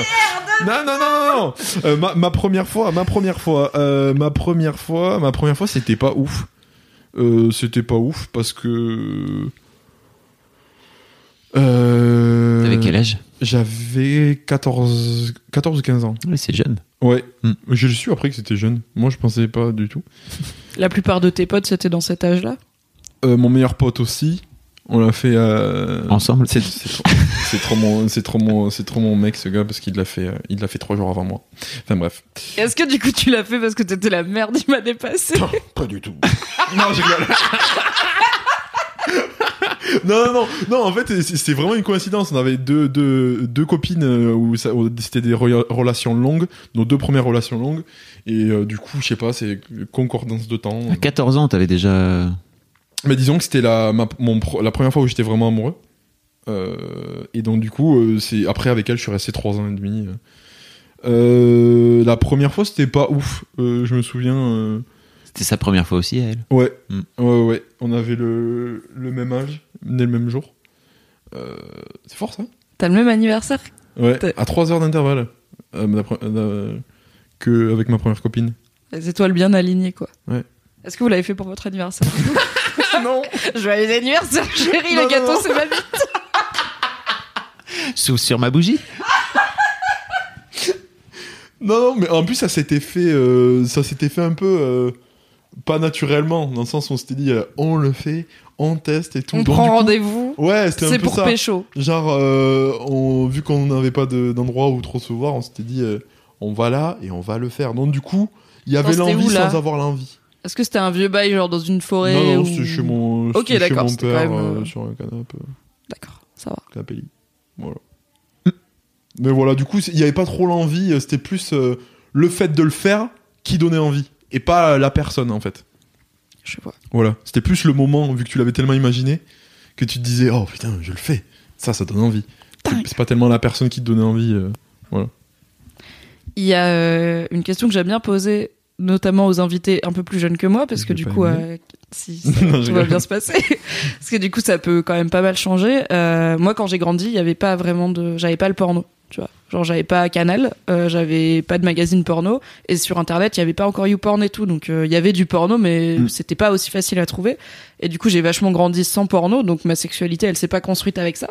Non, non, non, non, non. Euh, ma, ma première fois, ma première fois, euh, ma première fois, ma première fois, c'était pas ouf. Euh, c'était pas ouf parce que. Euh, T'avais quel âge? J'avais 14, 14 ou 15 ans. Oui, c'est jeune. Ouais. Hmm. J'ai su après que c'était jeune. Moi, je pensais pas du tout. La plupart de tes potes, c'était dans cet âge-là? Euh, mon meilleur pote aussi. On l'a fait euh, Ensemble? C'est trop, mon, c'est trop mon, c'est trop mon mec ce gars parce qu'il l'a fait, euh, il l'a fait trois jours avant moi. Enfin bref. Est-ce que du coup, tu l'as fait parce que t'étais la merde, il m'a dépassé Pas du tout. non, je rigole. non, non, non, non, en fait, c'est- c'était vraiment une coïncidence. On avait deux, deux, deux copines euh, où, c'était des re- relations longues, nos deux premières relations longues. Et euh, du coup, je sais pas, c'est concordance de temps. À 14 ans, t'avais déjà. Mais disons que c'était la, ma- mon, la première fois où j'étais vraiment amoureux. Euh, et donc, du coup, euh, c'est après, avec elle, je suis resté trois ans et demi. La première fois, c'était pas ouf. Je me souviens. C'était sa première fois aussi, à elle. Ouais, Mm. ouais, ouais. On avait le, le même âge, né le même jour. Euh, c'est fort ça T'as le même anniversaire Ouais, à 3 heures d'intervalle. euh, euh, que avec ma première copine. Les étoiles bien alignées, quoi. Ouais. Est-ce que vous l'avez fait pour votre anniversaire non Joyeux anniversaire, chérie, Non, le gâteau, c'est ma vie. Sous sur ma bougie Non, non, mais en plus, ça s'était fait, euh, ça s'était fait un peu euh, pas naturellement, dans le sens où on s'était dit, euh, on le fait, on teste et tout. On Donc, prend rendez-vous. Ouais, c'était un C'est peu pour ça. pécho. Genre, euh, on, vu qu'on n'avait pas de- d'endroit où trop se voir, on s'était dit, euh, on va là et on va le faire. Donc, du coup, il y avait c'était l'envie où, là sans avoir l'envie. Est-ce que c'était un vieux bail, genre dans une forêt Non, non, ou- c'était chez mon, Ok, c'était chez d'accord, mon c'était père, quand même, euh, euh, sur un canapé, D'accord, ça va. canapé lit. Voilà. Mais voilà, du coup, il n'y avait pas trop l'envie, euh, c'était plus euh, le fait de le faire qui donnait envie, et pas euh, la personne, en fait. Je vois. Voilà, c'était plus le moment, vu que tu l'avais tellement imaginé, que tu te disais, oh putain, je le fais. Ça, ça donne envie. C'est- pas tellement la personne qui te donnait envie. euh. Il y a euh, une question que j'aime bien poser, notamment aux invités un peu plus jeunes que moi, parce Je que du coup, euh, si ça, Non, tout va bien se passer, parce que du coup, ça peut quand même pas mal changer. Moi, quand j'ai grandi, il y avait pas vraiment de, j'avais pas le porno, tu vois. Genre, j'avais pas Canal, euh, j'avais pas de magazine porno, et sur Internet, il y avait pas encore YouPorn et tout, donc euh, il y avait du porno, mais Mm. c'était pas aussi facile à trouver. Et du coup, j'ai vachement grandi sans porno, donc ma sexualité, elle s'est pas construite avec ça.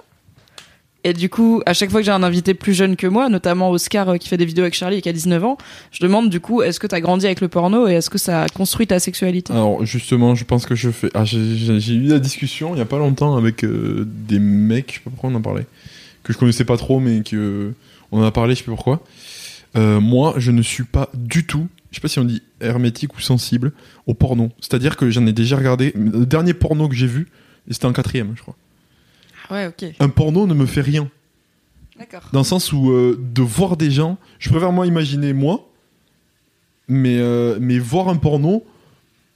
Et du coup, à chaque fois que j'ai un invité plus jeune que moi, notamment Oscar euh, qui fait des vidéos avec Charlie et qui a 19 ans, je demande du coup, est-ce que t'as grandi avec le porno et est-ce que ça a construit ta sexualité? Alors, justement, je pense que je fais. Ah, j'ai- eu la discussion il y a pas longtemps avec euh, des mecs, je sais pas pourquoi on en parlait, que je connaissais pas trop, mais que on en a parlé, je sais pas pourquoi. Euh, moi, je ne suis pas du tout, je sais pas si on dit hermétique ou sensible, au porno. C'est-à-dire que j'en ai déjà regardé. Le dernier porno que j'ai vu, c'était en quatrième, je crois. Ouais, ok. Un porno ne me fait rien. D'accord. Dans le sens où euh, de voir des gens, je préfère moi imaginer moi, mais, euh, mais voir un porno,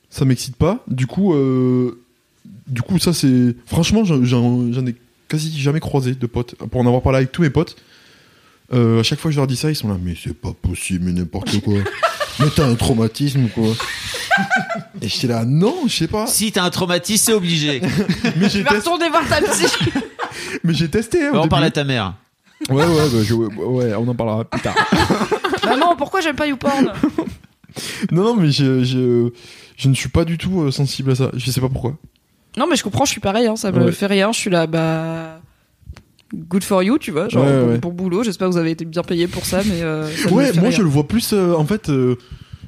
ça m'excite pas. Du coup, euh, du coup ça c'est. Franchement, j'en ai quasi jamais croisé de potes. Pour en avoir parlé avec tous mes potes, euh, à chaque fois que je leur dis ça, ils sont là, mais c'est pas possible, mais n'importe quoi. mais t'as un traumatisme ou quoi Et j'étais là, non, je sais pas. Si t'as un traumatisme, c'est obligé. Mais j'ai testé. retourner voir ta psy Mais j'ai testé. hein, au On début. parle à ta mère. Ouais, ouais, bah, je- ouais, on en parlera plus tard. Maman, pourquoi j'aime pas YouPorn? Non, non, mais je, je, je ne suis pas du tout euh, sensible à ça. Je sais pas pourquoi. Non, mais je comprends, je suis pareil, hein, ça me Ouais. fait rien. Je suis là, bah. Good for you, tu vois, genre Ouais, bon, boulot. J'espère que vous avez été bien payé pour ça, mais. euh, ça Ouais, moi rien. je le vois plus. euh, en fait, euh,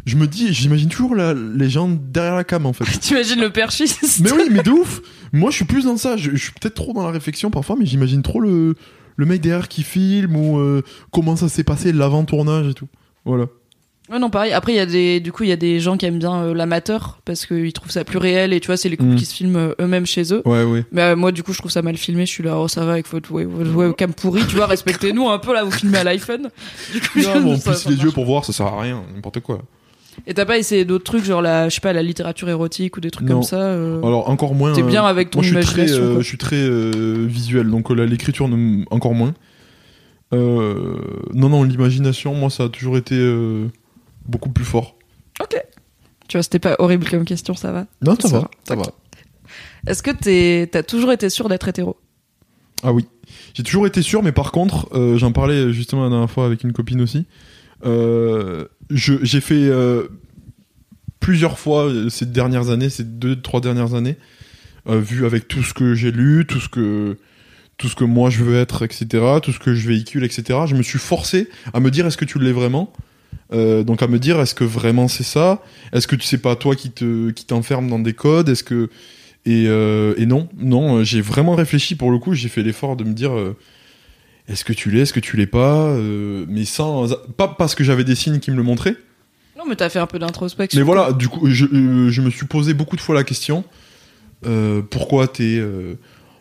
je me dis, j'imagine toujours la- les gens derrière la cam en fait. T'imagines le perchiste mais oui, mais de ouf. Moi, je suis plus dans ça. Je, je suis peut-être trop dans la réflexion parfois, mais j'imagine trop le, le mec derrière qui filme ou euh, comment ça s'est passé l'avant-tournage et tout. Voilà. Ouais, non, pareil. Après, il y a des, du coup, il y a des gens qui aiment bien euh, l'amateur parce qu'ils trouvent ça plus réel et tu vois, c'est les couples Mm. qui se filment euh, eux-mêmes chez eux. Ouais, ouais. Mais euh, moi, du coup, je trouve ça mal filmé. Je suis là, oh, ça va avec votre ouais, votre webcam pourri, tu vois, respectez-nous un peu là, vous filmez à l'iPhone. Du coup, Non, mais on ça les yeux pour voir, ça sert à rien, n'importe quoi. Et t'as pas essayé d'autres trucs, genre la, je sais pas, la littérature érotique ou des trucs Non. comme ça euh, Alors encore moins. T'es bien avec ton moi, je suis très, je suis très visuel, donc là, l'écriture encore moins. Non, non, l'imagination, moi, ça a toujours été beaucoup plus fort. Ok. Tu vois, c'était pas horrible comme question, ça va. Non, ça Ça va, va. ça va. Est-ce que t'as toujours été sûr d'être hétéro? Ah oui, j'ai toujours été sûr, mais par contre, euh, j'en parlais justement la dernière fois avec une copine aussi. Euh, j'ai fait euh, plusieurs fois ces dernières années, ces deux, trois dernières années, vu avec tout ce que j'ai lu, tout ce que tout ce que moi je veux être, etc., tout ce que je véhicule, etc. Je me suis forcé à me dire est-ce que tu l'es vraiment? Euh, donc à me dire est-ce que vraiment c'est ça? Est-ce que tu sais pas toi qui te qui t'enferme dans des codes? Est-ce que et, euh, et non non euh, j'ai vraiment réfléchi pour le coup j'ai fait l'effort de me dire euh, est-ce que tu l'es? Est-ce que tu l'es pas? Mais sans pas parce que j'avais des signes qui me le montraient. Non, mais t'as fait un peu d'introspection. mais voilà du coup je, je me suis posé beaucoup de fois la question pourquoi t'es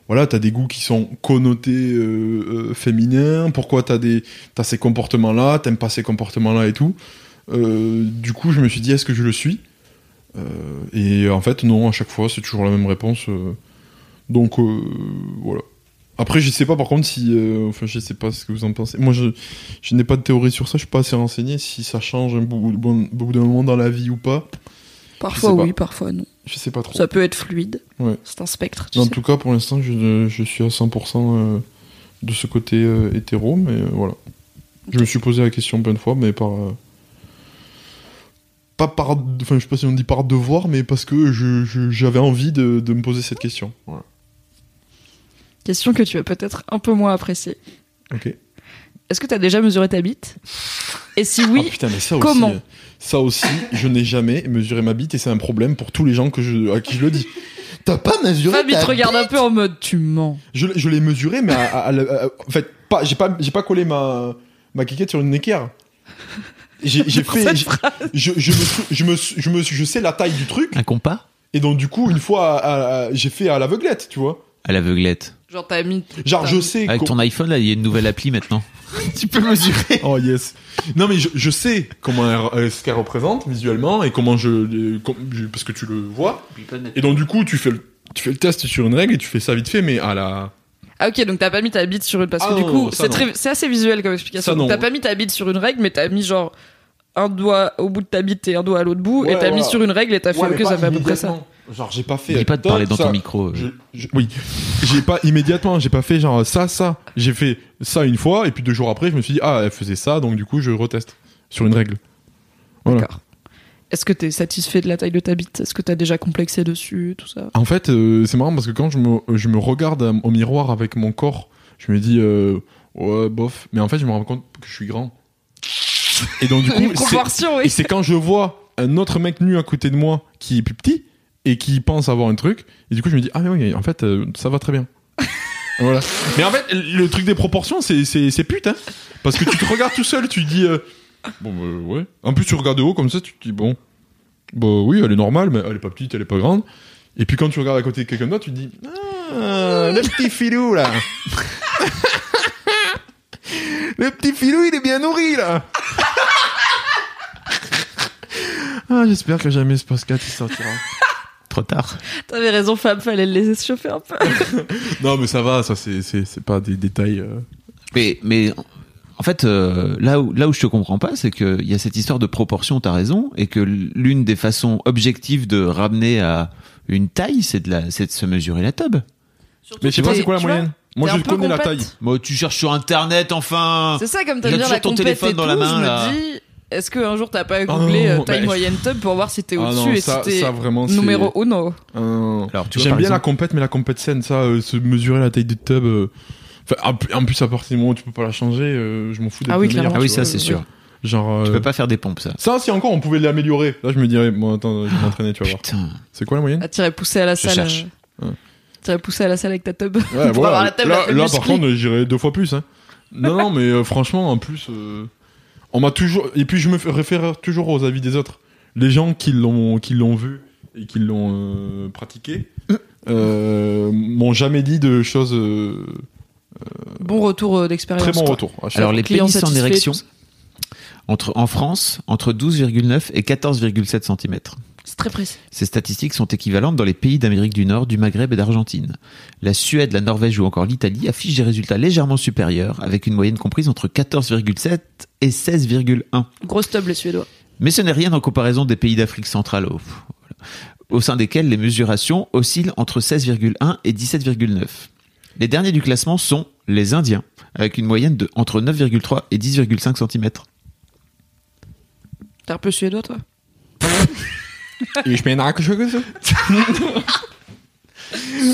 voilà t'as des goûts qui sont connotés euh, euh, féminins. Pourquoi t'as des t'as ces comportements là t'aimes pas ces comportements là et tout. Euh, du coup je me suis dit est-ce que je le suis? Et en fait non à chaque fois c'est toujours la même réponse donc voilà. Après je sais pas par contre si enfin je sais pas ce que vous en pensez. Moi je, n'ai pas de théorie sur ça. Je suis pas assez renseigné si ça change un bout, bout moment dans la vie ou pas Parfois oui, parfois non. je sais pas trop Ça peut être fluide. Ouais. C'est un spectre, tu en sais. tout cas pour l'instant je, je suis à 100% euh, de ce côté euh, hétéro mais euh, voilà je me suis posé la question plein de fois mais par pas par enfin je sais pas si on dit par devoir mais parce que j'avais envie de, de me poser cette question voilà. Question que tu vas peut-être un peu moins apprécier. ok Est-ce que t'as déjà mesuré ta bite? Et si oui, Ah, putain, mais ça comment? aussi, ça aussi, je n'ai jamais mesuré ma bite et c'est un problème pour tous les gens que je, à qui je le dis. T'as pas mesuré Fab, il ta te regarde un peu en mode tu mens. Je, l'ai- je l'ai mesuré, mais à- à- à- à- en fait, pas, j'ai pas, j'ai pas collé ma, ma quiquette sur une équerre. J'ai, j'ai fait, cette j'ai- je, je, me, sou- je me, suis- je me, suis- je sais la taille du truc Un compas? Et donc du coup, une fois, à- à- j'ai fait à l'aveuglette, tu vois. À l'aveuglette. Genre t'as mis. Genre, je sais. Avec ton iPhone, là, il y a une nouvelle appli maintenant. tu peux mesurer. Oh yes. Non mais je, je sais comment elle- euh, ce qu'elle représente visuellement et comment je, com- je- parce que tu le vois. Et donc du coup tu fais le, tu fais le test sur une règle et tu fais ça vite fait mais à la. Ah ok, donc t'as pas mis ta bite sur une... Parce que Ah du non, coup, ça c'est non. très... c'est assez visuel comme explication. Ça non. T'as pas mis ta bite sur une règle, mais t'as mis genre un doigt au bout de ta bite et un doigt à l'autre bout, et t'as mis voilà. sur une règle et t'as fait ok, ça fait à peu près ça. immédiatement. Genre j'ai pas fait. N'oublie pas de parler dans ça. ton micro. euh. Je- je- oui. J'ai pas immédiatement, j'ai pas fait genre ça, ça. J'ai fait ça une fois et puis deux jours après je me suis dit ah elle faisait ça donc du coup je reteste sur une règle. Voilà. D'accord. Est-ce que t'es satisfait de la taille de ta bite? Est-ce que t'as déjà complexé dessus, tout ça? En fait, euh, c'est marrant parce que quand je me, je me regarde au miroir avec mon corps, je me dis, euh, ouais, bof. Mais en fait, je me rends compte que je suis grand. Et donc, du coup, oui. c'est quand je vois un autre mec nu à côté de moi qui est plus petit et qui pense avoir un truc, et du coup, je me dis, ah, mais oui, en fait, euh, ça va très bien. voilà. Mais en fait, le truc des proportions, c'est, c'est, c'est pute, hein. Parce que tu te regardes tout seul, tu dis, euh, bon, bah, ouais. En plus, tu regardes de haut comme ça, tu te dis, bon, bah oui, elle est normale, mais elle est pas petite, elle est pas grande. Et puis quand tu regardes à côté de quelqu'un d'autre, tu te dis, ah, le petit filou, là. le petit filou, il est bien nourri, là. ah, j'espère que jamais ce podcast il sortira. Trop tard. T'avais raison, Fab, fallait le laisser se chauffer un peu. non, mais ça va, ça, c'est, c'est, c'est pas des détails. euh. Mais, mais en fait, euh, là, où, là où je te comprends pas, c'est qu'il y a cette histoire de proportion, t'as raison, et que l'une des façons objectives de ramener à une taille, c'est de, la, c'est de se mesurer la tub. Mais je sais pas, c'est quoi la moyenne Moi, je connais la taille. Bon, tu cherches sur internet, enfin. C'est ça, comme t'as la ton téléphone dans la main, là. dis, est-ce qu'un jour t'as pas Ah googlé euh, taille moyenne tub pour voir si t'es Ah au-dessus et ça, si t'es numéro uno? Alors, tu vois, J'aime bien la compète, mais la compète saine, ça, euh, se mesurer la taille du tub. euh, enfin, en plus- à partir du moment où tu peux pas la changer, euh, je m'en fous d'être Ah oui, meilleur. Ah oui, tu ça c'est sûr. Genre, Tu peux pas faire des pompes, ça. ça, si encore on pouvait l'améliorer. Là, je me dirais, bon, attends, je vais m'entraîner, tu vas voir. Putain. C'est quoi la moyenne? À tirer pousser à la Je salle. cherche. Ouais. Tirer pousser à la salle avec ta tub. Ouais, pour voilà. avoir la tub là, là, par contre, j'irais deux fois plus. Hein. Non, non, mais euh, franchement, en plus, euh, on m'a toujours. Et puis, je me réfère toujours aux avis des autres. Les gens qui l'ont, qui l'ont vu et qui l'ont euh, pratiqué euh, m'ont jamais dit de choses. euh, Bon retour d'expérience. très bon quoi. retour. à chaque Alors, les pénis en érection, entre, en France, entre 12,9 et 14,7 cm. C'est très précis. Ces statistiques sont équivalentes dans les pays d'Amérique du Nord, du Maghreb et d'Argentine. La Suède, la Norvège ou encore l'Italie affichent des résultats légèrement supérieurs, avec une moyenne comprise entre 14,7 et 16,1. Grosse tub les Suédois. Mais ce n'est rien en comparaison des pays d'Afrique centrale, au, au sein desquels les mesurations oscillent entre 16,1 et 17,9. Les derniers du classement sont les Indiens, avec une moyenne de entre 9,3 et 10,5 cm. T'es un peu suédois toi? Et je mets un quelque chose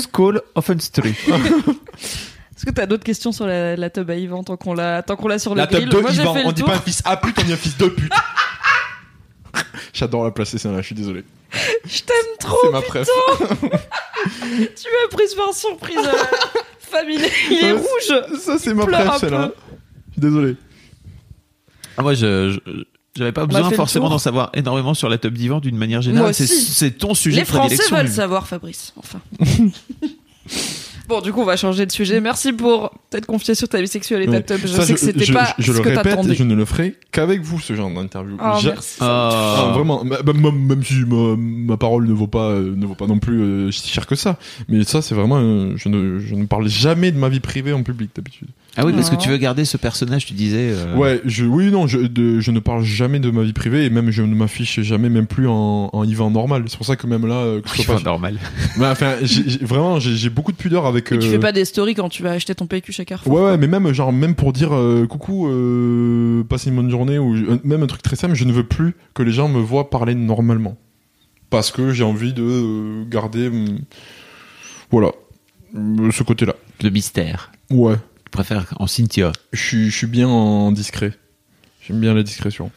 Skål Offenstry. Est-ce que t'as d'autres questions sur la, la tub à Yvan tant qu'on l'a tant qu'on l'a sur le La grill? tub de Moi j'ai Yvan. fait On dit tour. pas un fils à pute, on dit un fils de pute. J'adore la placer celle-là, je suis désolé. Je t'aime trop. C'est ma préf. Tu m'as prise par surprise. euh, Familier, il est Ouais, rouge. Ça, c'est ma Pleure un préf, celle-là. Je suis désolé. Ah, moi, je, je- j'avais pas besoin forcément d'en savoir énormément sur la tub d'Ivan d'une manière générale. C'est, ton sujet Les de Français veulent savoir, Fabrice. Enfin. bon, du coup, on va changer de sujet. Merci pour t'être confié sur ta vie sexuelle et ta tub. Je Ça, sais que c'était pas je ce le que répète, t'attendais. je ne le ferai qu'avec vous, ce genre d'interview. Oh, merci. Ah, Ah, vraiment, même, même si ma, ma parole ne vaut pas, euh, ne vaut pas non plus euh, si cher que ça. Mais ça, c'est vraiment, euh, je ne, je ne parle jamais de ma vie privée en public d'habitude. Ah oui, parce que tu veux garder ce personnage, tu disais. euh, Ouais, je, oui, non, je, de- je ne parle jamais de ma vie privée et même je ne m'affiche jamais, même plus en, en Yvan normal. C'est pour ça que même là, euh, que soit enfin, pas- normal. Enfin, vraiment, j'ai beaucoup de pudeur avec. Et tu euh, fais pas des stories quand tu vas acheter ton PQ chez Carrefour. Ouais, ouais, mais même genre même pour dire euh, coucou, euh, passez une bonne journée ou euh, même un truc très simple, je ne veux plus que les gens me voient parler normalement parce que j'ai envie de euh, garder, hum, voilà, euh, ce côté-là. Le mystère. Ouais, Je préfère en Cynthia. je suis, je suis bien en discret. J'aime bien la discrétion.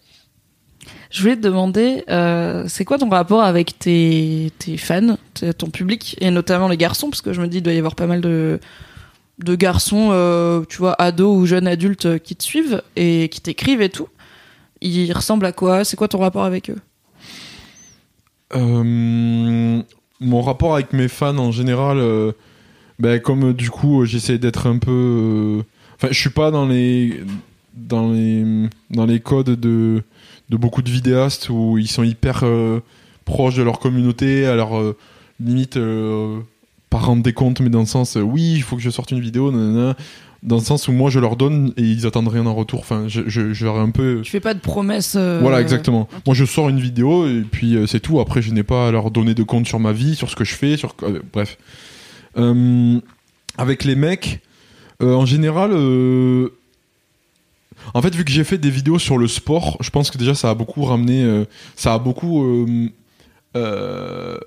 Je voulais te demander, euh, c'est quoi ton rapport avec tes, tes fans, ton public, et notamment les garçons, parce que je me dis, il doit y avoir pas mal de, de garçons, euh, tu vois, ados ou jeunes adultes euh, qui te suivent et qui t'écrivent et tout. Ils ressemblent à quoi? C'est quoi ton rapport avec eux? Euh, mon rapport avec mes fans en général, euh, ben, comme euh, du coup euh, j'essaie d'être un peu, euh, enfin je suis pas dans les dans les dans les codes de de beaucoup de vidéastes où ils sont hyper euh, proches de leur communauté, alors euh, limite euh, pas rendre des comptes, mais dans le sens oui il faut que je sorte une vidéo, nanana, dans le sens où moi je leur donne et ils attendent rien en retour. Enfin je je, je leur ai un peu Tu fais pas de promesses voilà, exactement. Moi, je sors une vidéo et puis c'est tout. Après, je n'ai pas à leur donner de compte sur ma vie, sur ce que je fais, sur bref. Euh, avec les mecs, euh, en général, euh, en fait, vu que j'ai fait des vidéos sur le sport, je pense que déjà ça a beaucoup ramené, euh, ça a beaucoup, euh, euh,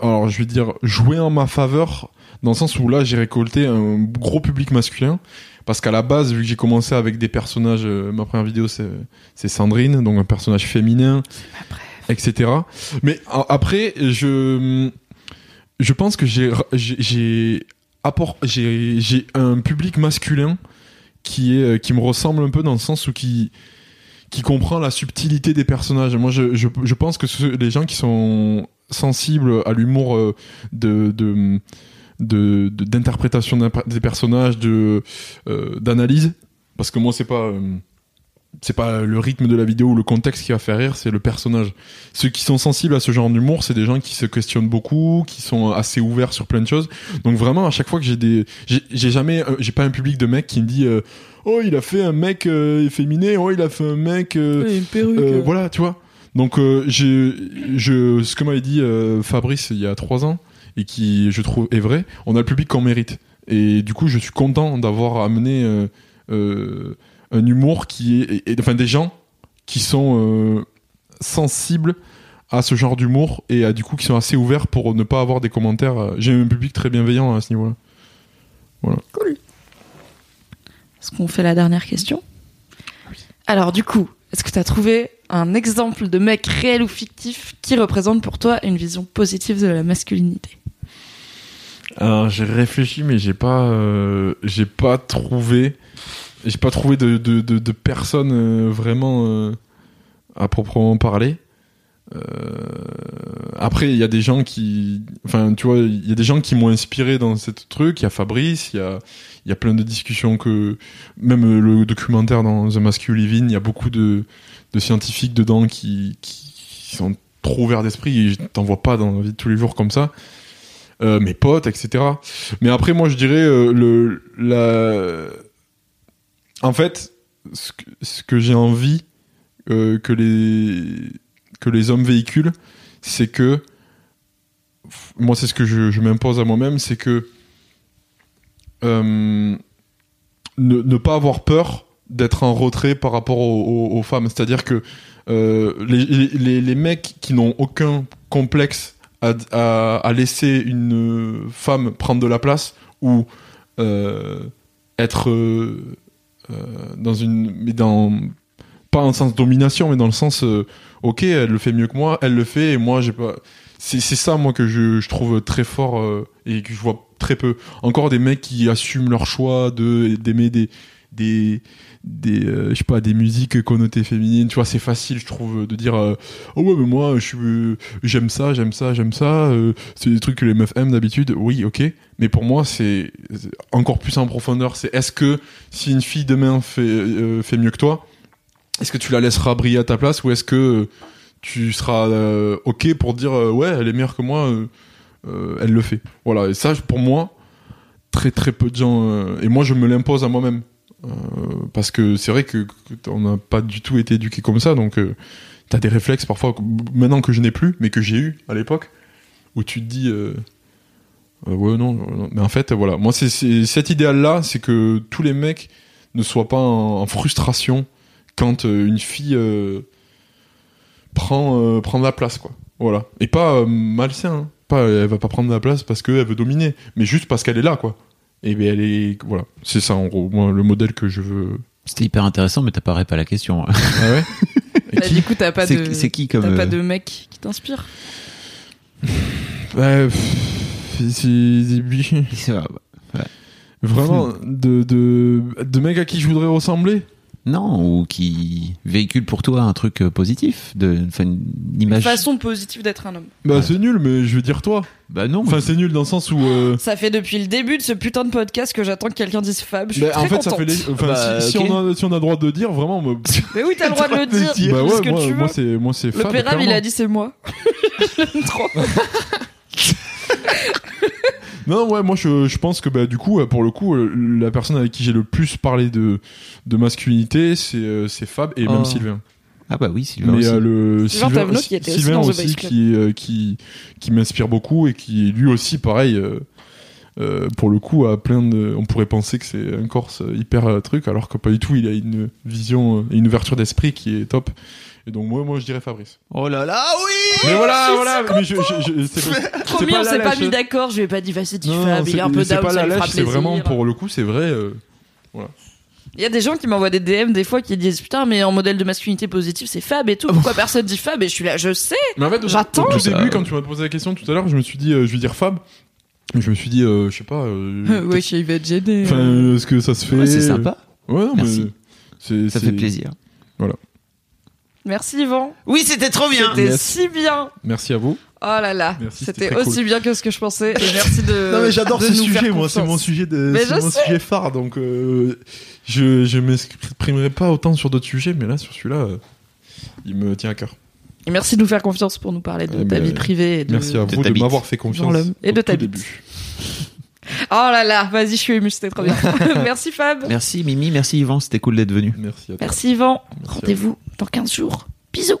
alors je vais dire joué en ma faveur dans le sens où là j'ai récolté un gros public masculin. Parce qu'à la base, vu que j'ai commencé avec des personnages, ma première vidéo c'est Sandrine, donc un personnage féminin, etc. Mais après, je je pense que j'ai j'ai- j'ai un public masculin qui est qui me ressemble un peu dans le sens où qui qui comprend la subtilité des personnages. Moi, je, je, pense que ceux- les gens qui sont sensibles à l'humour euh, de, de, de, de- d'interprétation d'un- des personnages, de, euh, d'analyse, parce que moi, c'est pas, euh, c'est pas le rythme de la vidéo ou le contexte qui va faire rire, c'est le personnage. Ceux qui sont sensibles à ce genre d'humour, c'est des gens qui se questionnent beaucoup, qui sont assez ouverts sur plein de choses. Donc vraiment, à chaque fois que j'ai des, j'ai, jamais, euh, j'ai pas un public de mecs qui me dit, euh, oh il a fait un mec euh, efféminé, oh il a fait un mec, euh, une perruque. voilà, tu vois. Donc j'ai, je, ce que m'avait dit Fabrice il y a trois ans et qui, je trouve, est vrai, on a le public qu'on mérite. Et du coup, je suis content d'avoir amené un humour qui est, et- et- enfin des gens qui sont euh, sensibles à ce genre d'humour et à, du coup qui sont assez ouverts pour ne pas avoir des commentaires. euh, J'ai un public très bienveillant à ce niveau-là. Est-ce qu'on fait la dernière question? Alors du coup, est-ce que tu as trouvé un exemple de mec réel ou fictif qui représente pour toi une vision positive de la masculinité? Alors j'ai réfléchi, mais j'ai pas, euh, j'ai pas trouvé, j'ai pas trouvé de de, de, de personnes euh, vraiment euh, à proprement parler. Euh, après, il y a des gens qui, enfin, tu vois, il y a des gens qui m'ont inspiré dans ce truc. Il y a Fabrice, il y a, il y a plein de discussions que, même le documentaire dans The Masculine, il y a beaucoup de, de scientifiques dedans qui, qui, sont trop ouverts d'esprit et je t'en vois pas dans la vie de tous les jours comme ça. Mes potes, etc. Mais après, moi, je dirais le la. En fait, ce que, j'ai envie euh, que les que les hommes véhiculent, c'est que moi, c'est ce que je, m'impose à moi-même, c'est que euh, ne, pas avoir peur d'être en retrait par rapport aux, femmes. C'est-à-dire que euh, les, les, mecs qui n'ont aucun complexe à, laisser une femme prendre de la place ou être dans une mais dans pas en sens domination mais dans le sens euh, ok elle le fait mieux que moi elle le fait et moi j'ai pas c'est c'est ça moi que je, je trouve très fort euh, et que je vois très peu. Encore des mecs qui assument leur choix de d'aimer des des des euh, je sais pas des musiques connotées féminines. Tu vois c'est facile je trouve de dire euh, oh ouais mais moi je euh, j'aime ça j'aime ça j'aime ça euh, c'est des trucs que les meufs aiment d'habitude. Oui ok. Mais pour moi c'est encore plus en profondeur. C'est est-ce que si une fille demain fait fait mieux que toi est-ce que tu la laisseras briller à ta place ou est-ce que tu seras ok pour dire ouais elle est meilleure que moi elle le fait? Voilà. Et ça pour moi très très peu de gens et moi je me l'impose à moi-même Euh, parce que c'est vrai que, on n'a pas du tout été éduqué comme ça donc euh, t'as des réflexes parfois maintenant que je n'ai plus mais que j'ai eu à l'époque où tu te dis euh, euh, ouais non, non. mais en fait voilà moi c'est cet idéal là c'est que tous les mecs ne soient pas en, frustration quand euh, une fille prend prend de la place quoi voilà et pas malsain hein. pas elle va pas prendre de la place parce qu'elle veut dominer mais juste parce qu'elle est là quoi et ben elle est voilà c'est ça en gros. Moi le modèle que je veux. C'était hyper intéressant, mais t'as pas à la question. ah ouais? Et Bah, qui Du coup, t'as pas C'est de c'est qui comme. t'as pas euh, de mec qui t'inspire? Bah, c'est c'est- c'est- vraiment de, de de mecs à qui je voudrais ressembler? Non, ou qui véhicule pour toi un truc euh, positif, de, une Une image. façon positive d'être un homme. bah Ouais. c'est nul mais je veux dire toi Bah non. enfin c'est nul dans le sens où euh, Ça fait depuis le début de ce putain de podcast que j'attends que quelqu'un dise Fab. Je suis bah, très en fait ça fait les... enfin, Bah, si, on a si on a droit de le dire vraiment me... Mais oui, t'as le droit de le dire. bah Dis ouais ce que moi, tu veux. moi c'est moi c'est Le Fab, pérave, il a dit c'est moi. Je l'aime trop. Non, ouais, moi je, je pense que bah, du coup, euh, pour le coup, euh, la personne avec qui j'ai le plus parlé de, de masculinité, c'est euh, c'est Fab et Oh. même Sylvain. Ah bah oui, Sylvain Mais aussi. euh, le Sylvain Tavenot qui était aussi Sylvain aussi qui, euh, qui, qui m'inspire beaucoup et qui lui aussi, pareil, euh, pour le coup, a plein de. On pourrait penser que c'est un Corse hyper truc, alors que pas du tout. Il a une vision et une ouverture d'esprit qui est top. Et donc moi, moi, je dirais Fabrice. Oh là là, oui Mais voilà, voilà. Mais je, je, je- c'est pas- Trop c'est mignon, on s'est pas mis d'accord. Je lui ai pas dit vas-y, dis Non, Fab. Il c'est- est un peu c'est down, pas ça la c'est vraiment pour le coup, c'est vrai. euh, Il y a des gens qui m'envoient des DM des fois qui disent putain, mais en modèle de masculinité positive, c'est Fab et tout. Pourquoi personne dit Fab? Et je suis là, je sais. Mais en fait, au- J'attends. Au tout début, quand tu m'as posé la question tout à l'heure, je me suis dit, euh, je vais dire Fab. Je me suis dit, euh, je sais pas. euh, Ouais, il va être gêné. Enfin, euh, est-ce que ça se fait Ouais, c'est sympa. Ouais, non, Merci. mais c'est- Ça c'est- fait plaisir. Merci Yvan. Oui, c'était trop bien. C'était Yes. si bien. Merci à vous. Oh là là, c'était aussi cool. bien que ce que je pensais. Et merci de. non mais j'adore ce nous sujet, faire moi, c'est confiance. mon sujet de, Mais c'est je mon sais. sujet phare, donc euh, je je m'exprimerai pas autant sur d'autres sujets, mais là sur celui-là, euh, il me tient à cœur. Et merci de nous faire confiance pour nous parler de Eh ta ben, vie privée et de. Merci à vous de m'avoir fait confiance. l'homme. Et de ta début. Oh là là, vas-y, je suis émue, c'était trop bien. merci Fab. Merci Mimi, merci Yvan, c'était cool d'être venu. Merci à toi. Merci Yvan. Rendez-vous dans 15 jours. Bisous.